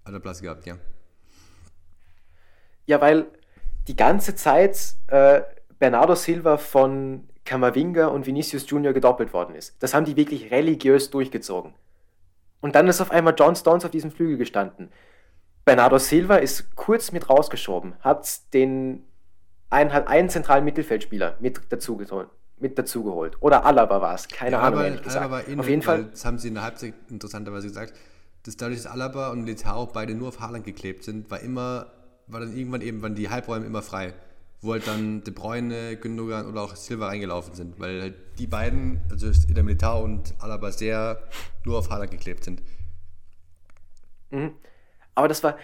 hat er Platz gehabt, ja. Ja, weil die ganze Zeit äh, Bernardo Silva von Camavinga und Vinicius Junior gedoppelt worden ist. Das haben die wirklich religiös durchgezogen. Und dann ist auf einmal John Stones auf diesem Flügel gestanden. Bernardo Silva ist kurz mit rausgeschoben, hat den einen, hat einen zentralen Mittelfeldspieler mit dazu mit dazugeholt. Oder Alaba war es, keine ja, Ahnung, ehrlich gesagt. Alaba in, auf jeden Fall. Das haben sie in der Halbzeit interessanterweise gesagt, dass dadurch, dass Alaba und Letao beide nur auf Haaland geklebt sind, war immer war dann irgendwann eben, waren die Halbräume immer frei, wo halt dann De Bruyne, Gündogan oder auch Silva reingelaufen sind, weil halt die beiden, also in der Militar und Alaba sehr nur auf Haaland geklebt sind. Mhm. Aber das war,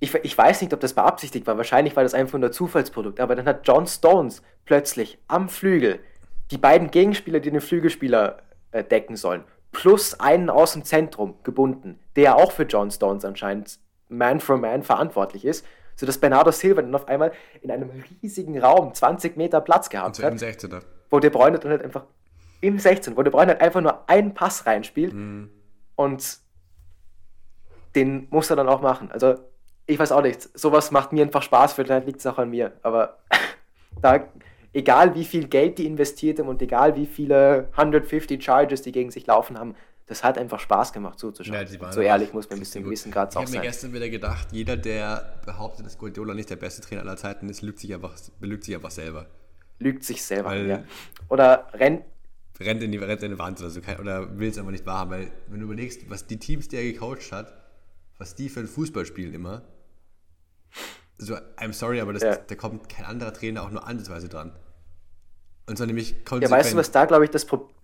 ich, ich weiß nicht, ob das beabsichtigt war, wahrscheinlich war das einfach nur Zufallsprodukt, aber dann hat John Stones plötzlich am Flügel die beiden Gegenspieler, die den Flügelspieler äh, decken sollen, plus einen aus dem Zentrum gebunden, der auch für John Stones anscheinend Man for Man verantwortlich ist sodass Bernardo Silva dann auf einmal in einem riesigen Raum 20 Meter Platz gehabt hat. Im 16er. Wo De Bruyne dann halt einfach im 16, wo De Bruyne halt einfach nur einen Pass reinspielt mhm. und den muss er dann auch machen. Also ich weiß auch nicht, sowas macht mir einfach Spaß, vielleicht liegt es auch an mir, aber da, egal wie viel Geld die investiert haben und egal wie viele 150 Charges die gegen sich laufen haben, das hat einfach Spaß gemacht zuzuschauen. Ja, so ehrlich muss man ein bisschen gewissen Grad sein. Ich habe mir gestern wieder gedacht, jeder, der behauptet, dass Guardiola nicht der beste Trainer aller Zeiten ist, lügt sich einfach, belügt sich einfach selber. Lügt sich selber, weil ja. Oder rennt. Rennt in die, rennt in die Wand oder so. Oder will es einfach nicht wahrhaben, weil wenn du überlegst, was die Teams, die er gecoacht hat, was die für ein Fußball spielen immer, also I'm sorry, aber das, ja. da kommt kein anderer Trainer auch nur ansatzweise dran. Und zwar nämlich konsequent. Ja, weißt du, was da, glaube ich, das Problem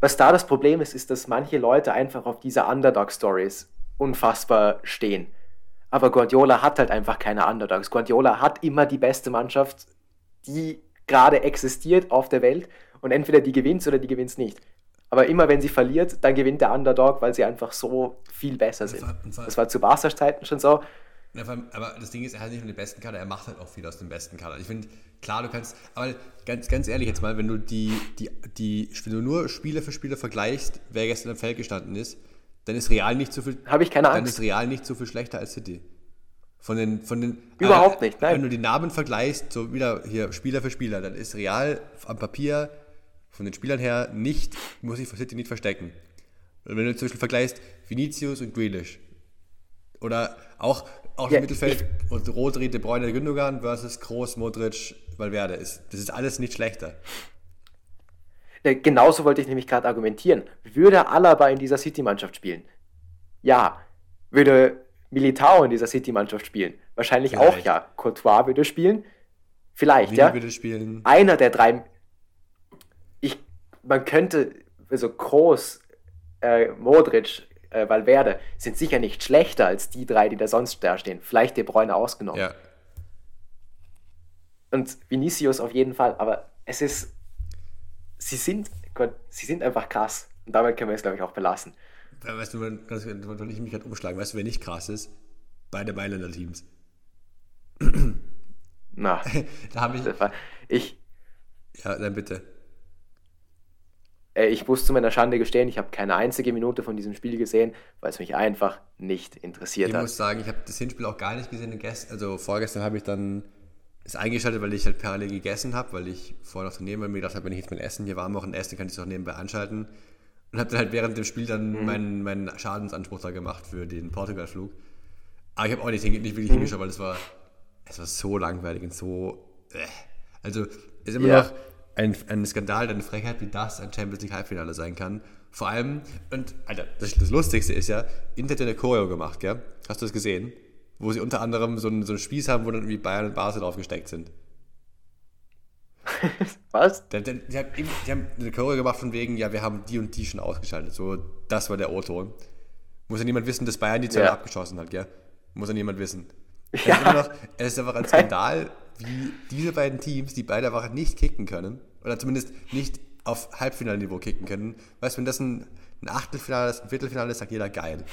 was da das Problem ist, ist, dass manche Leute einfach auf diese Underdog-Stories unfassbar stehen. Aber Guardiola hat halt einfach keine Underdogs. Guardiola hat immer die beste Mannschaft, die gerade existiert auf der Welt und entweder die gewinnt oder die gewinnt nicht. Aber immer wenn sie verliert, dann gewinnt der Underdog, weil sie einfach so viel besser sind. Das war zu Barca's Zeiten schon so. Aber das Ding ist, er hat nicht nur den besten Kader, er macht halt auch viel aus dem besten Kader. Ich finde, klar, du kannst, aber ganz, ganz ehrlich jetzt mal, wenn du die, die, die, wenn du nur Spieler für Spieler vergleichst, wer gestern im Feld gestanden ist, dann ist Real nicht so viel. Habe ich keine Angst. Dann ist Real nicht so viel schlechter als City. Von den, von den, Überhaupt äh, nicht, nein. Wenn du die Namen vergleichst, so wieder hier Spieler für Spieler, dann ist Real am Papier von den Spielern her nicht, muss ich für City nicht verstecken. Wenn du zum Beispiel vergleichst Vinicius und Grealish oder auch, auch ja, im Mittelfeld und Rodri, De Bruyne, Gündogan versus Kroos, Modric, Valverde ist. Das ist alles nicht schlechter. Genauso wollte ich nämlich gerade argumentieren. Würde Alaba in dieser City-Mannschaft spielen? Ja. Würde Militao in dieser City-Mannschaft spielen? Wahrscheinlich Vielleicht. auch ja. Courtois würde spielen? Vielleicht, Willi ja. würde spielen. Einer der drei. Ich, man könnte, also Kroos, äh, Modric, äh, Valverde sind sicher nicht schlechter als die drei, die da sonst da stehen. Vielleicht De Bruyne ausgenommen. Ja. Und Vinicius auf jeden Fall, aber es ist, sie sind, Gott, sie sind einfach krass. Und damit können wir es, glaube ich, auch belassen. Weißt du, man, das will ich mich gerade umschlagen. Weißt du, wer nicht krass ist? Beide Mailänder Teams. Na, da habe ich. Ich. Ja, dann bitte. Äh, ich muss zu meiner Schande gestehen, ich habe keine einzige Minute von diesem Spiel gesehen, weil es mich einfach nicht interessiert ich hat. Ich muss sagen, ich habe das Hinspiel auch gar nicht gesehen. Also vorgestern habe ich dann es eingeschaltet, weil ich halt parallel gegessen habe, weil ich vorher noch trainieren weil mir gedacht habe, wenn ich jetzt mein Essen hier warm mache und esse, kann ich es auch nebenbei anschalten. Und habe dann halt während dem Spiel dann mhm. meinen, meinen Schadensanspruch da gemacht für den Portugal-Flug. Aber ich habe auch nicht, nicht wirklich mhm. hingeschaut, weil es war, es war so langweilig und so. Äh. Also, es ist immer ja. noch ein, ein Skandal, eine Frechheit, wie das ein Champions League Halbfinale sein kann. Vor allem, und Alter, das, das Lustigste ist ja, Inter hat eine Choreo gemacht, gell? Hast du das gesehen? Wo sie unter anderem so einen, so einen Spieß haben, wo dann irgendwie Bayern und Basel drauf gesteckt sind. Was? Die, die, die, haben, die, haben, eine Choreo gemacht von wegen, ja, wir haben die und die schon ausgeschaltet. So, das war der O-Ton. Muss ja niemand wissen, dass Bayern die zwei ja. abgeschossen hat, gell? Muss ja niemand wissen. Ja. Noch, es ist einfach ein Skandal, wie diese beiden Teams, die beide einfach nicht kicken können, oder zumindest nicht auf Halbfinalniveau kicken können. Weißt du, wenn das ein, ein Achtelfinale ist, ein Viertelfinale ist, sagt jeder geil.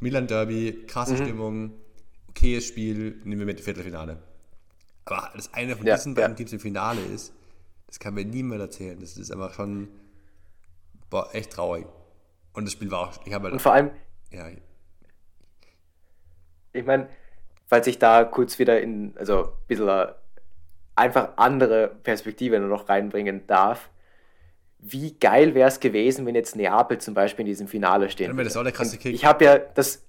Milan Derby, krasse mhm. Stimmung, okayes Spiel, nehmen wir mit Viertelfinale. Aber dass einer von ja, diesen beiden ja. Teams im Finale ist, das kann mir niemand erzählen. Das ist einfach schon boah, echt traurig. Und das Spiel war auch. Ich habe halt, Und vor allem. Ja. Ich meine, falls ich da kurz wieder in, also ein bisschen einfach andere Perspektive noch reinbringen darf. Wie geil wäre es gewesen, wenn jetzt Neapel zum Beispiel in diesem Finale stehen würde. Das auch der krasse Kick. Ich habe ja das,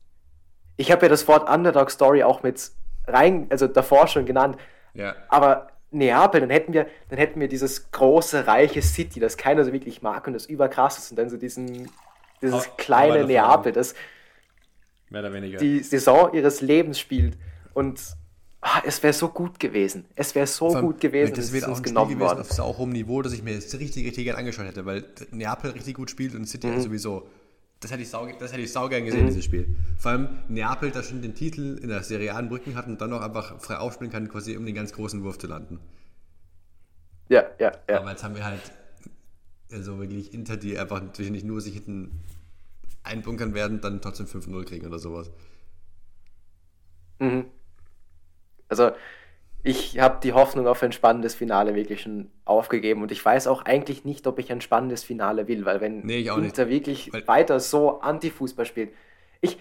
ich habe ja das Wort Underdog Story auch mit rein, also davor schon genannt. Ja. Aber Neapel, dann hätten wir, dann hätten wir dieses große, reiche City, das keiner so wirklich mag und das überkrass ist und dann so diesen, dieses auch, kleine Neapel, das die Saison ihres Lebens spielt und ah, es wäre so gut gewesen. Es wäre so allem, gut gewesen, das wäre auch ein Spiel gewesen worden. auf so hohem Niveau, dass ich mir jetzt richtig, richtig gerne angeschaut hätte, weil Neapel richtig gut spielt und City mhm. sowieso. Das hätte ich sau, das hätte ich sau gern gesehen, mhm. dieses Spiel. Vor allem Neapel, da schon den Titel in der Serie A in Brücken hat und dann noch einfach frei aufspielen kann, quasi um den ganz großen Wurf zu landen. Ja, ja, ja. Aber jetzt haben wir halt also wirklich Inter, die einfach natürlich nicht nur sich hinten einbunkern werden, dann trotzdem 5-0 kriegen oder sowas. Mhm. Also ich habe die Hoffnung auf ein spannendes Finale wirklich schon aufgegeben und ich weiß auch eigentlich nicht, ob ich ein spannendes Finale will, weil wenn nee, Inter wirklich weil weiter so Anti-Fußball spielt, ich,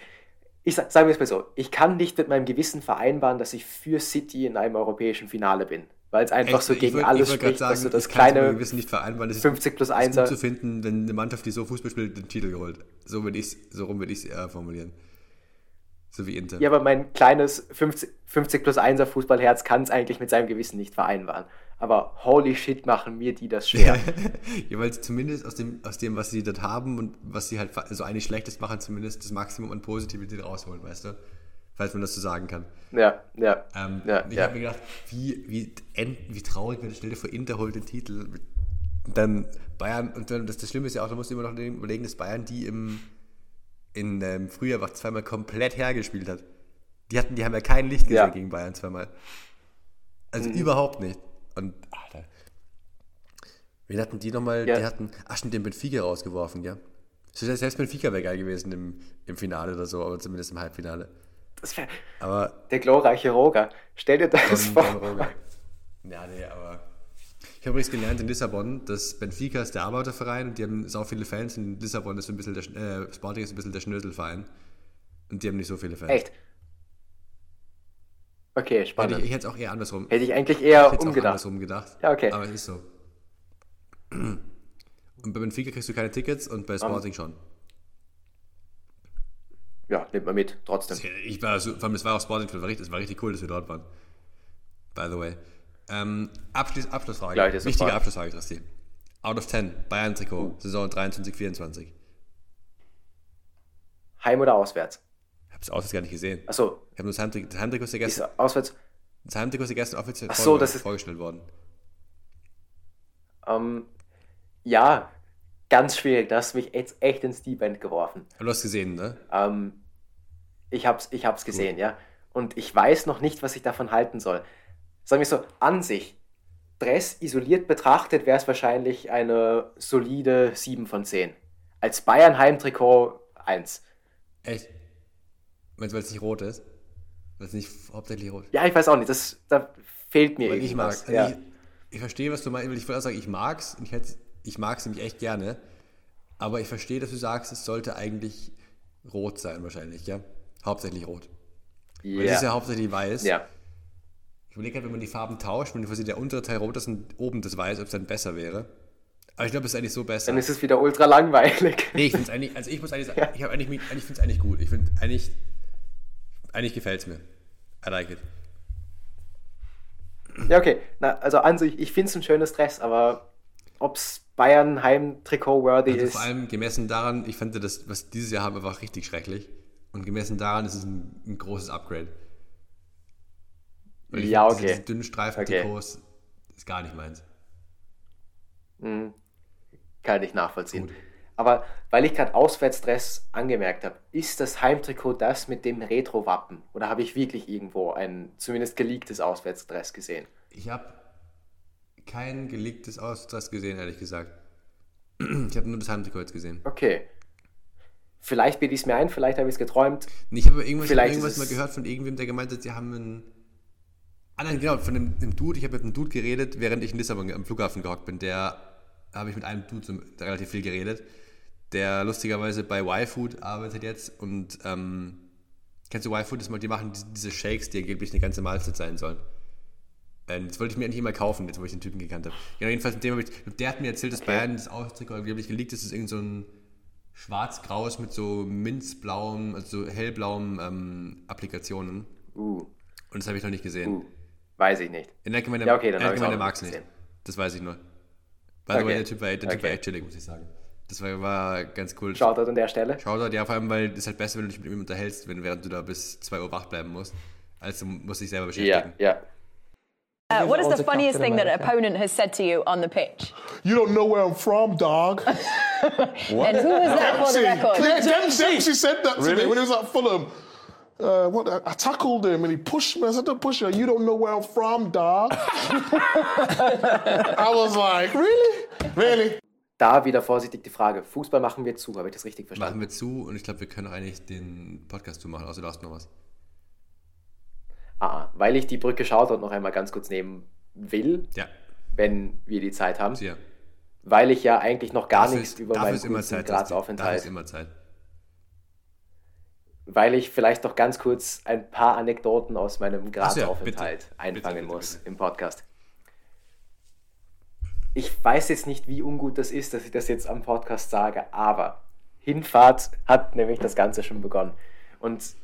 ich sage sag es mal so, ich kann nicht mit meinem Gewissen vereinbaren, dass ich für City in einem europäischen Finale bin, weil es einfach Echt? so gegen wollt, alles spricht, sagen, dass du das kleine Gewissen nicht vereinbaren, das 50 plus 1 ist gut zu finden, wenn eine Mannschaft, die so Fußball spielt, den Titel geholt. So würde ich so rum würde ich es eher formulieren. So wie Inter. Ja, aber mein kleines 50, 50 plus 1er Fußballherz kann es eigentlich mit seinem Gewissen nicht vereinbaren. Aber holy shit, machen mir die das schwer. ja, weil zumindest aus dem, aus dem, was sie dort haben und was sie halt so also eigentlich Schlechtes machen, zumindest das Maximum an Positivität rausholen, weißt du? Falls man das so sagen kann. Ja, ja. Ähm, ja ich ja. habe mir gedacht, wie, wie, wie traurig wäre das, stell dir vor, Inter holt den Titel. dann Bayern, und dann, das, das Schlimme ist ja auch, da musst du immer noch überlegen, dass Bayern die im in ähm, Frühjahr war zweimal komplett hergespielt hat. Die, hatten, die haben ja kein Licht gesehen ja. gegen Bayern zweimal. Also mhm. überhaupt nicht. Und, Alter. Wen hatten die nochmal? Ja. Die hatten, ach, den Benfica rausgeworfen, ja. Selbst Benfica wäre geil gewesen im, im Finale oder so, aber zumindest im Halbfinale. Das wäre der glorreiche Roger. Stell dir das vor. Ja, nee, aber ich habe übrigens gelernt in Lissabon, dass Benfica ist der Arbeiterverein und die haben so viele Fans. In Lissabon ist ein bisschen der, äh, Sporting ist ein bisschen der Schnöselverein. Und die haben nicht so viele Fans. Echt? Okay, spannend. Hätte ich, ich hätte es auch eher andersrum. Hätte ich eigentlich eher ich umgedacht. Auch andersrum gedacht. Ja, okay. Aber es ist so. Und bei Benfica kriegst du keine Tickets und bei Sporting um. schon. ja, nimmt man mit, trotzdem. Ich war so, vor allem, es war auch Sporting, es war, richtig, war richtig cool, dass wir dort waren. By the way. Ähm, Abschluss, Abschlussfrage. Gleich, Wichtige Frage. Abschlussfrage, Christi. Out of 10, Bayern-Trikot, uh. Saison 23, 24. Heim oder auswärts? Ich habe es auswärts gar nicht gesehen. Achso. Ich habe nur das Heimtrikot, das Heimtrikot ist ja gestern. Ist auswärts. Das Heimtrikot ist ja gestern offiziell Ach so, das ist, vorgestellt worden. Ähm, ja, ganz schwierig. Da hast du mich jetzt echt ins Deep End geworfen. Du hast gesehen, ne? Ähm, ich hab's, ich hab's gesehen, ja. Und ich weiß noch nicht, was ich davon halten soll. Sagen wir so, an sich, Dress isoliert betrachtet, wäre es wahrscheinlich eine solide 7 von 10. Als Bayern Heimtrikot 1. Echt? Meinst du, weil es nicht rot ist? Weil es nicht hauptsächlich rot Ja, ich weiß auch nicht. Das, da fehlt mir weil irgendwas. Ich mag ja. ich, ich, verstehe, was du meinst. Ich wollte auch sagen, ich mag's. Ich, ich mag es nämlich echt gerne. Aber ich verstehe, dass du sagst, es sollte eigentlich rot sein, wahrscheinlich, ja? Hauptsächlich rot. Yeah. Weil es ist ja hauptsächlich weiß. Ja. Ich überlege halt, wenn man die Farben tauscht, wenn quasi der untere Teil rot ist und oben das weiß, ob es dann besser wäre. Aber ich glaube, es ist eigentlich so besser. Dann ist es wieder ultra langweilig. Nee, ich finde es eigentlich, also ich muss eigentlich sagen, ja. ich habe eigentlich, eigentlich finde es eigentlich gut. Ich finde eigentlich, eigentlich gefällt es mir. I like it. Ja, okay. Na, also an sich, ich finde es ein schönes Dress, aber ob es Bayern Heim-Trikot-worthy also ist. Vor allem gemessen daran, ich fand das, was dieses Jahr haben, einfach richtig schrecklich. Und gemessen daran ist es ein, ein großes Upgrade. Weil ja, okay. Diese dünnen Streifen-Trikots okay. ist gar nicht meins. Mhm. Kann ich nachvollziehen. Gut. Aber weil ich gerade Auswärtsdress angemerkt habe, ist das Heimtrikot das mit dem Retro-Wappen? Oder habe ich wirklich irgendwo ein zumindest geleaktes Auswärtsdress gesehen? Ich habe kein geleaktes Auswärtsdress gesehen, ehrlich gesagt. Ich habe nur das Heimtrikot jetzt gesehen. Okay. Vielleicht bilde ich es mir ein, vielleicht habe ich es geträumt. Ich habe irgendwas, irgendwas mal gehört von irgendwem, der gemeint hat, sie haben einen Ah nein, genau, von dem, dem Dude, ich habe mit einem Dude geredet, während ich in Lissabon am Flughafen gehockt bin. Der habe ich mit einem Dude so, relativ viel geredet, der lustigerweise bei Y-Food arbeitet jetzt und ähm, kennst du Y-Food? Das mal, die machen diese Shakes, die angeblich eine ganze Mahlzeit sein sollen. Ähm, das wollte ich mir endlich mal kaufen, jetzt wo ich den Typen gekannt habe. Genau, jedenfalls mit dem ich, der hat mir erzählt, dass okay. Bayern das Ausdruck angeblich geleakt ist, ist irgend so ein schwarz-graues mit so minzblauem, also hellblauem ähm, Applikationen. Uh. Und das habe ich noch nicht gesehen. Uh. Weiß ich nicht. In der Gemeinde, ja, okay, dann in der mag es nicht. Das weiß ich nur. By okay. der Typ war, der typ okay. war echt chillig, muss ich sagen. Das war, war ganz cool. Shoutout an der Stelle. Shoutout, ja, vor allem, weil es halt besser, wenn du dich mit ihm unterhältst, wenn, während du da bis 2 Uhr wach bleiben musst, als du musst dich selber beschäftigen. Ja, ja. Uh, what is the funniest thing that an opponent has said to you on the pitch? You don't know where I'm from, dog. what? And who was that for the record? Dempsey. Dempsey said that to really? me when he was at Fulham. Uh, what I, tackled him and he pushed me. I said, "Don't push you. You don't know where I'm from, dog." I was like, "Really, really." Da wieder vorsichtig die Frage: Fußball machen wir zu, habe ich das richtig verstanden? Machen wir zu und ich glaube, wir können eigentlich den Podcast zumachen. Also du hast noch was. Ah, weil ich die Brücke schaut und noch einmal ganz kurz nehmen will, ja. wenn wir die Zeit haben. Ja. Weil ich ja eigentlich noch gar nichts ist, über meinen Graz-Aufenthalt. Dafür ist immer Zeit weil ich vielleicht noch ganz kurz ein paar Anekdoten aus meinem Graz-Aufenthalt ja, einfangen bitte, bitte, muss bitte. im Podcast. Ich weiß jetzt nicht, wie ungut das ist, dass ich das jetzt am Podcast sage, aber Hinfahrt hat nämlich das Ganze schon begonnen. Und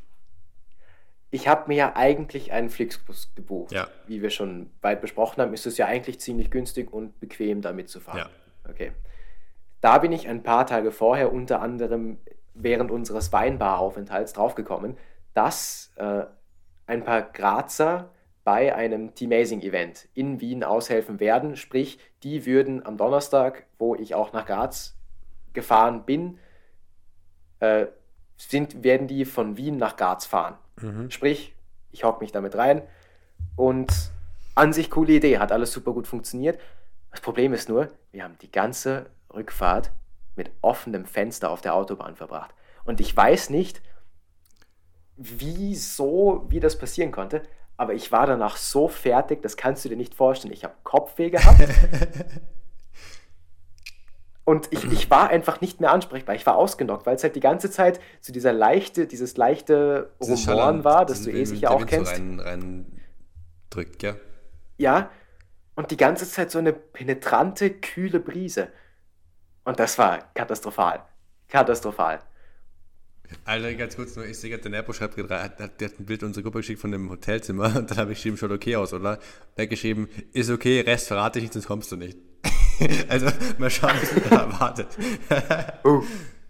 ich habe mir ja eigentlich einen Flixbus gebucht. Ja. Wie wir schon weit besprochen haben, ist es ja eigentlich ziemlich günstig und bequem damit zu fahren. Ja. Okay. Da bin ich ein paar Tage vorher unter anderem während unseres Weinbaraufenthalts draufgekommen, dass äh, ein paar Grazer bei einem Teamazing-Event in Wien aushelfen werden. Sprich, die würden am Donnerstag, wo ich auch nach Graz gefahren bin, äh, sind, werden die von Wien nach Graz fahren. Mhm. Sprich, ich hocke mich damit rein und an sich coole Idee, hat alles super gut funktioniert. Das Problem ist nur, wir haben die ganze Rückfahrt mit offenem Fenster auf der Autobahn verbracht. Und ich weiß nicht, wieso, wie das passieren konnte, aber ich war danach so fertig, das kannst du dir nicht vorstellen. Ich habe Kopfweh gehabt. Und ich, ich war einfach nicht mehr ansprechbar. Ich war ausgenockt, weil es halt die ganze Zeit so dieser leichte, dieses leichte Rumoren war, das du eh sicher auch kennst. So rein, rein drückt, ja. Ja, und die ganze Zeit so eine penetrante, kühle Brise. Und das war katastrophal. Katastrophal. Alter, ganz kurz nur, ich sehe gerade, der Nerpo schreibt gerade, der hat ein Bild unserer Gruppe geschickt von dem Hotelzimmer und dann habe ich geschrieben, schaut okay aus, oder? Der hat geschrieben, ist okay, Rest verrate ich nicht, sonst kommst du nicht. also, mal schauen, was mich da erwartet. uh,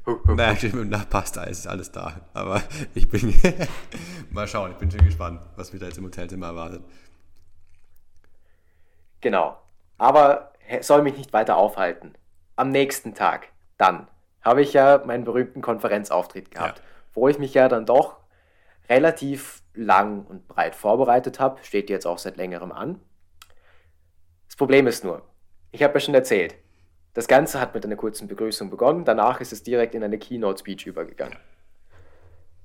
uh, uh, naja, geschrieben, na, passt, ist alles da. Aber ich bin, mal schauen, ich bin schon gespannt, was mich da jetzt im Hotelzimmer erwartet. Genau. Aber soll mich nicht weiter aufhalten. Am nächsten Tag, dann, habe ich ja meinen berühmten Konferenzauftritt gehabt, ja. wo ich mich ja dann doch relativ lang und breit vorbereitet habe. Steht jetzt auch seit längerem an. Das Problem ist nur, ich habe ja schon erzählt, das Ganze hat mit einer kurzen Begrüßung begonnen, danach ist es direkt in eine Keynote-Speech übergegangen.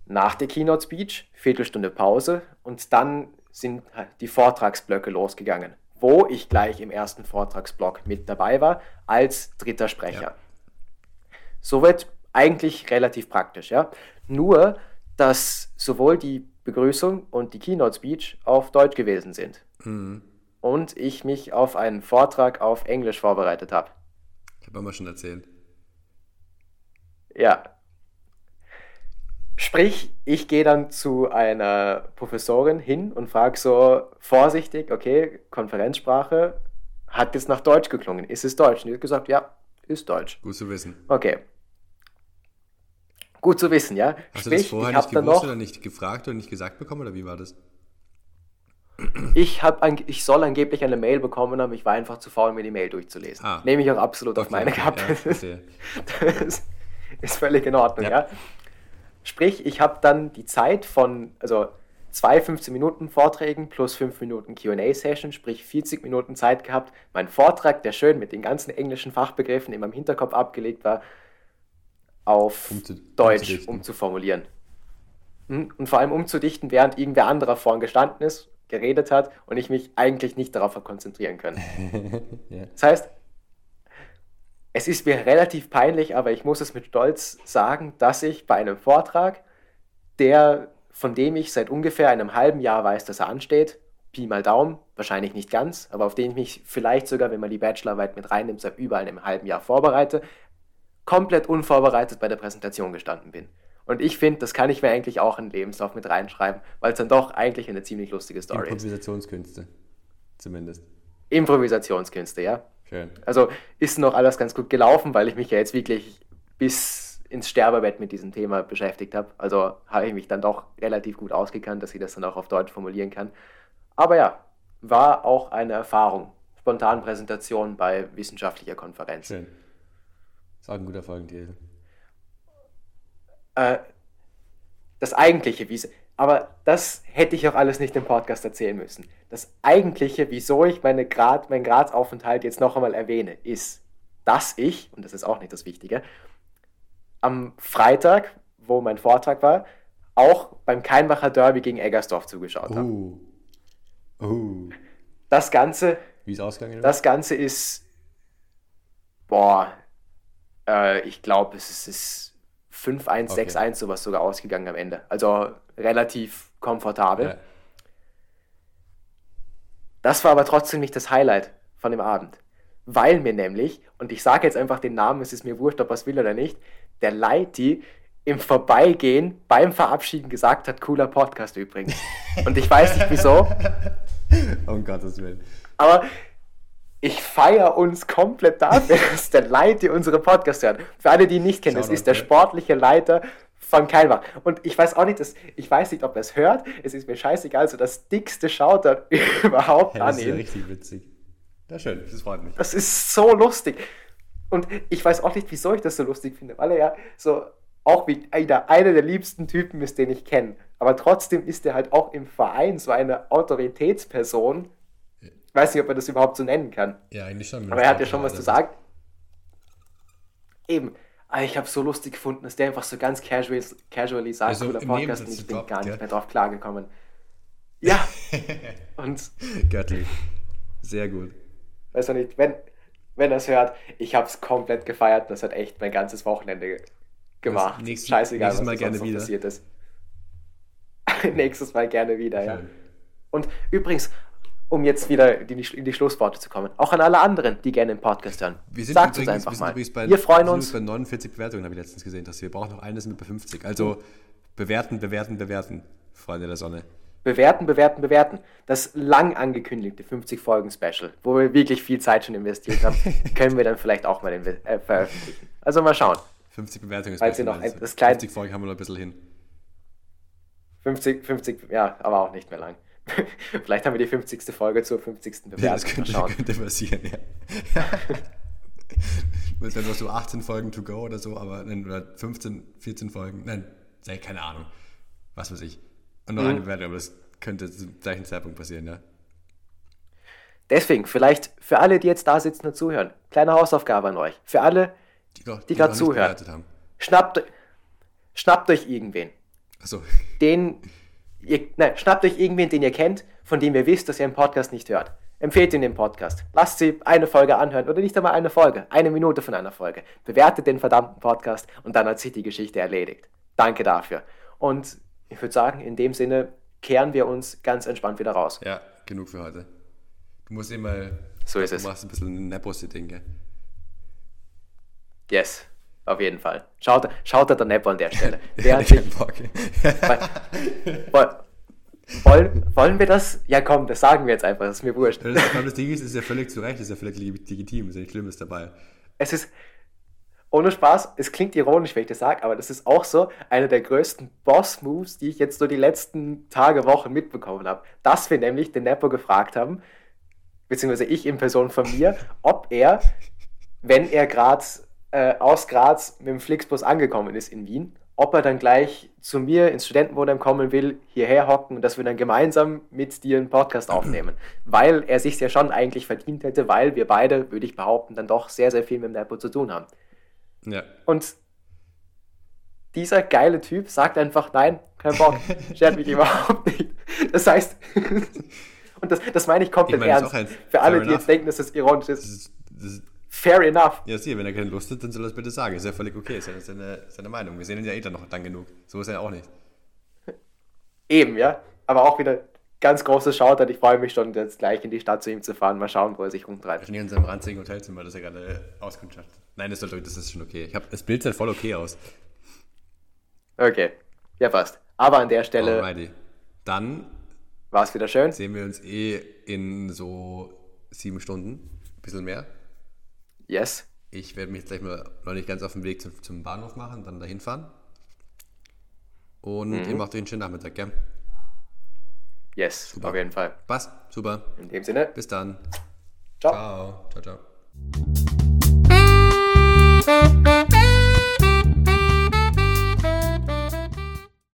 Nach der Keynote-Speech, Viertelstunde Pause und dann sind die Vortragsblöcke losgegangen, wo ich gleich im ersten Vortragsblock mit dabei war als dritter Sprecher. Ja. Soweit eigentlich relativ praktisch, ja. Nur, dass sowohl die Begrüßung und die Keynote Speech auf Deutsch gewesen sind. Mhm. Und ich mich auf einen Vortrag auf Englisch vorbereitet habe. Ich habe immer schon erzählt. Ja. Sprich, ich gehe dann zu einer Professorin hin und frage so vorsichtig, okay, Konferenzsprache, hat es nach Deutsch geklungen? Ist es Deutsch? Und die hat gesagt, ja, ist Deutsch. Gut zu wissen. Okay. Gut zu wissen, ja. Hast Sprich, du das vorher nicht gewusst noch, oder nicht gefragt oder nicht gesagt bekommen oder wie war das? Ich, hab, ich soll angeblich eine Mail bekommen haben, ich war einfach zu faul, mir die Mail durchzulesen. Ah. Nehme ich auch absolut okay, auf meine Kappe. Ja, das ist völlig in Ordnung, ja. ja. Sprich, ich habe dann die Zeit von, also zwei 15-Minuten-Vorträgen plus 5 Minuten QA-Session, sprich 40 Minuten Zeit gehabt, meinen Vortrag, der schön mit den ganzen englischen Fachbegriffen in meinem Hinterkopf abgelegt war, auf Umzu Deutsch umzuformulieren. Hm? Und vor allem umzudichten, während irgendwer anderer vorn gestanden ist, geredet hat und ich mich eigentlich nicht darauf konzentrieren können. ja. Das heißt, es ist mir relativ peinlich, aber ich muss es mit Stolz sagen, dass ich bei einem Vortrag, der, von dem ich seit ungefähr einem halben Jahr weiß, dass er ansteht, Pi mal Daumen, wahrscheinlich nicht ganz, aber auf den ich mich vielleicht sogar, wenn man die Bachelorarbeit mit reinnimmt, seit über einem halben Jahr vorbereite, komplett unvorbereitet bei der Präsentation gestanden bin. Und ich finde, das kann ich mir eigentlich auch in den Lebenslauf mit reinschreiben, weil es dann doch eigentlich eine ziemlich lustige Story Improvisationskünste, ist. Improvisationskünste, zumindest. Improvisationskünste, ja. Schön. Also ist noch alles ganz gut gelaufen, weil ich mich ja jetzt wirklich bis ins Sterbebett mit diesem Thema beschäftigt habe. Also habe ich mich dann doch relativ gut ausgekannt, dass ich das dann auch auf Deutsch formulieren kann. Aber ja, war auch eine Erfahrung. Spontanpräsentation bei wissenschaftlicher Konferenz. Schön. Ist auch ein guter Folgentitel. Äh, das eigentliche, wie aber das hätte ich auch alles nicht im Podcast erzählen müssen. Das eigentliche, wieso ich meine Grad, meinen Gradsaufenthalt jetzt noch einmal erwähne, ist, dass ich, und das ist auch nicht das Wichtige, am Freitag, wo mein Vortrag war, auch beim Keinbacher Derby gegen Eggersdorf zugeschaut habe. Uh. Uh. Das Ganze. Wie ist ausgegangen? Das Ganze ist. Boah, äh, ich glaube, es ist 5-1, okay. 6-1 sowas sogar ausgegangen am Ende. Also relativ komfortabel. Ja. Das war aber trotzdem nicht das Highlight von dem Abend. Weil mir nämlich, und ich sage jetzt einfach den Namen, es ist mir wurscht, ob er es will oder nicht, der Leiti im Vorbeigehen beim Verabschieden gesagt hat, cooler Podcast übrigens. Und ich weiß nicht wieso. um Gottes Willen. Aber ich feiere uns komplett dafür, dass der Leiter unsere Podcast hört. Für alle, die ihn nicht kennen, das ist der sportliche Leiter von Keilbach. Und ich weiß auch nicht, dass, ich weiß nicht, ob er es hört. Es ist mir scheißegal, so das dickste Shoutout überhaupt hey, das an ihn. Das ist ja richtig witzig. Ja, schön, das freut mich. Das ist so lustig. Und ich weiß auch nicht, wieso ich das so lustig finde, weil er ja so auch wie einer, einer der liebsten Typen ist, den ich kenne. Aber trotzdem ist er halt auch im Verein so eine Autoritätsperson, weiß nicht, ob man das überhaupt so nennen kann. Ja, eigentlich schon. Aber er hat ja schon was zu sagen. Eben. Aber ich habe so lustig gefunden, dass der einfach so ganz casual, casually sagt, also cooler Podcast und ich bin gar nicht ja. mehr drauf klargekommen. Ja. und. Göttlich. Sehr gut. Weiß man nicht, wenn, wenn er es hört, ich habe es komplett gefeiert. Das hat echt mein ganzes Wochenende gemacht. Nächstes, Scheißegal, nächstes Mal was gerne wieder. passiert ist. nächstes Mal gerne wieder, Schön. ja. Und übrigens, um jetzt wieder in die, in die Schlussworte zu kommen. Auch an alle anderen, die gerne den Podcast hören. Wir sind Sagt übrigens, uns einfach wir mal. wir freuen uns. bei 49 Bewertungen, habe ich letztens gesehen, dass wir brauchen noch eine, sind wir bei 50. Also bewerten, bewerten, bewerten, Freunde der Sonne. Bewerten, bewerten, bewerten. Das lang angekündigte 50-Folgen-Special, wo wir wirklich viel Zeit schon investiert haben, können wir dann vielleicht auch mal äh, veröffentlichen. Also mal schauen. 50 Bewertungen ist noch ein, das kleine, 50 Folgen haben wir noch ein bisschen hin. 50, 50, ja, aber auch nicht mehr lang. Vielleicht haben wir die 50. Folge zur 50. Bewertung. Ja, das könnte, könnte passieren, ja. Es wären nur so 18 Folgen to go oder so, aber nein, oder 15, 14 Folgen. Nein, keine Ahnung. Was weiß ich. Und noch mhm. eine Bewertung, aber das könnte zum gleichen Zeitpunkt passieren, ja. Deswegen, vielleicht für alle, die jetzt da sitzen und zuhören, kleine Hausaufgabe an euch. Für alle, die, die, die gerade zuhören. Schnappt, schnappt euch irgendwen. Achso. Den ihr, nein, schnappt euch irgendwen, den ihr kennt, von dem ihr wisst, dass ihr einen Podcast nicht hört. Empfehlt ihn den Podcast. Lasst sie eine Folge anhören oder nicht einmal eine Folge, eine Minute von einer Folge. Bewertet den verdammten Podcast und dann hat sich die Geschichte erledigt. Danke dafür. Und ich würde sagen, in dem Sinne kehren wir uns ganz entspannt wieder raus. Ja, genug für heute. Du musst immer. So ist du es. Du machst ein bisschen ein Nepos-Ding, gell? Yes. Auf jeden Fall. Schaut, schaut der Neppo an der Stelle. Der hat sich, wollen, wollen wir das? Ja, komm, das sagen wir jetzt einfach, das ist mir wurscht. Das, das Ding ist, ist ja völlig zu Recht, ist ja völlig legitim, ist ja nichts Schlimmes dabei. Es ist, ohne Spaß, es klingt ironisch, wenn ich das sage, aber das ist auch so einer der größten Boss-Moves, die ich jetzt so die letzten Tage, Wochen mitbekommen habe. Dass wir nämlich den Neppo gefragt haben, beziehungsweise ich in Person von mir, ob er, wenn er gerade äh, aus Graz mit dem Flixbus angekommen ist in Wien, ob er dann gleich zu mir ins Studentenwohnheim kommen will, hierher hocken und dass wir dann gemeinsam mit dir einen Podcast aufnehmen. Weil er sich ja schon eigentlich verdient hätte, weil wir beide, würde ich behaupten, dann doch sehr, sehr viel mit dem Nepo zu tun haben. Ja. Und dieser geile Typ sagt einfach, nein, kein Bock, schert mich überhaupt nicht. Das heißt, und das, das meine ich komplett ich meine, ernst. Für alle, die jetzt denken, dass das ironisch ist. Das ist, das ist Fair enough. Ja, sieh, wenn er keine Lust hat, dann soll er es bitte sagen. Ist ja völlig okay, ist ja seine, seine Meinung. Wir sehen ihn ja eh dann noch lang genug. So ist er auch nicht. Eben, ja. Aber auch wieder ganz großes Shoutout. Ich freue mich schon, jetzt gleich in die Stadt zu ihm zu fahren. Mal schauen, wo er sich rumtreibt. In seinem ranzigen Hotelzimmer, das er gerade auskundschaftet. Nein, das, soll, das ist schon okay. Ich hab, das Bild sieht voll okay aus. Okay, ja passt. Aber an der Stelle... Alrighty. Dann... War es wieder schön. Sehen wir uns eh in so sieben Stunden. Ein bisschen mehr. Yes. Ich werde mich jetzt gleich mal noch nicht ganz auf den Weg zum, zum Bahnhof machen, dann dahin fahren. Und mhm. ihr macht euch einen schönen Nachmittag, gell? Yes, super. auf jeden Fall. Passt, super. In dem Sinne. Bis dann. Ciao. Ciao, ciao, ciao.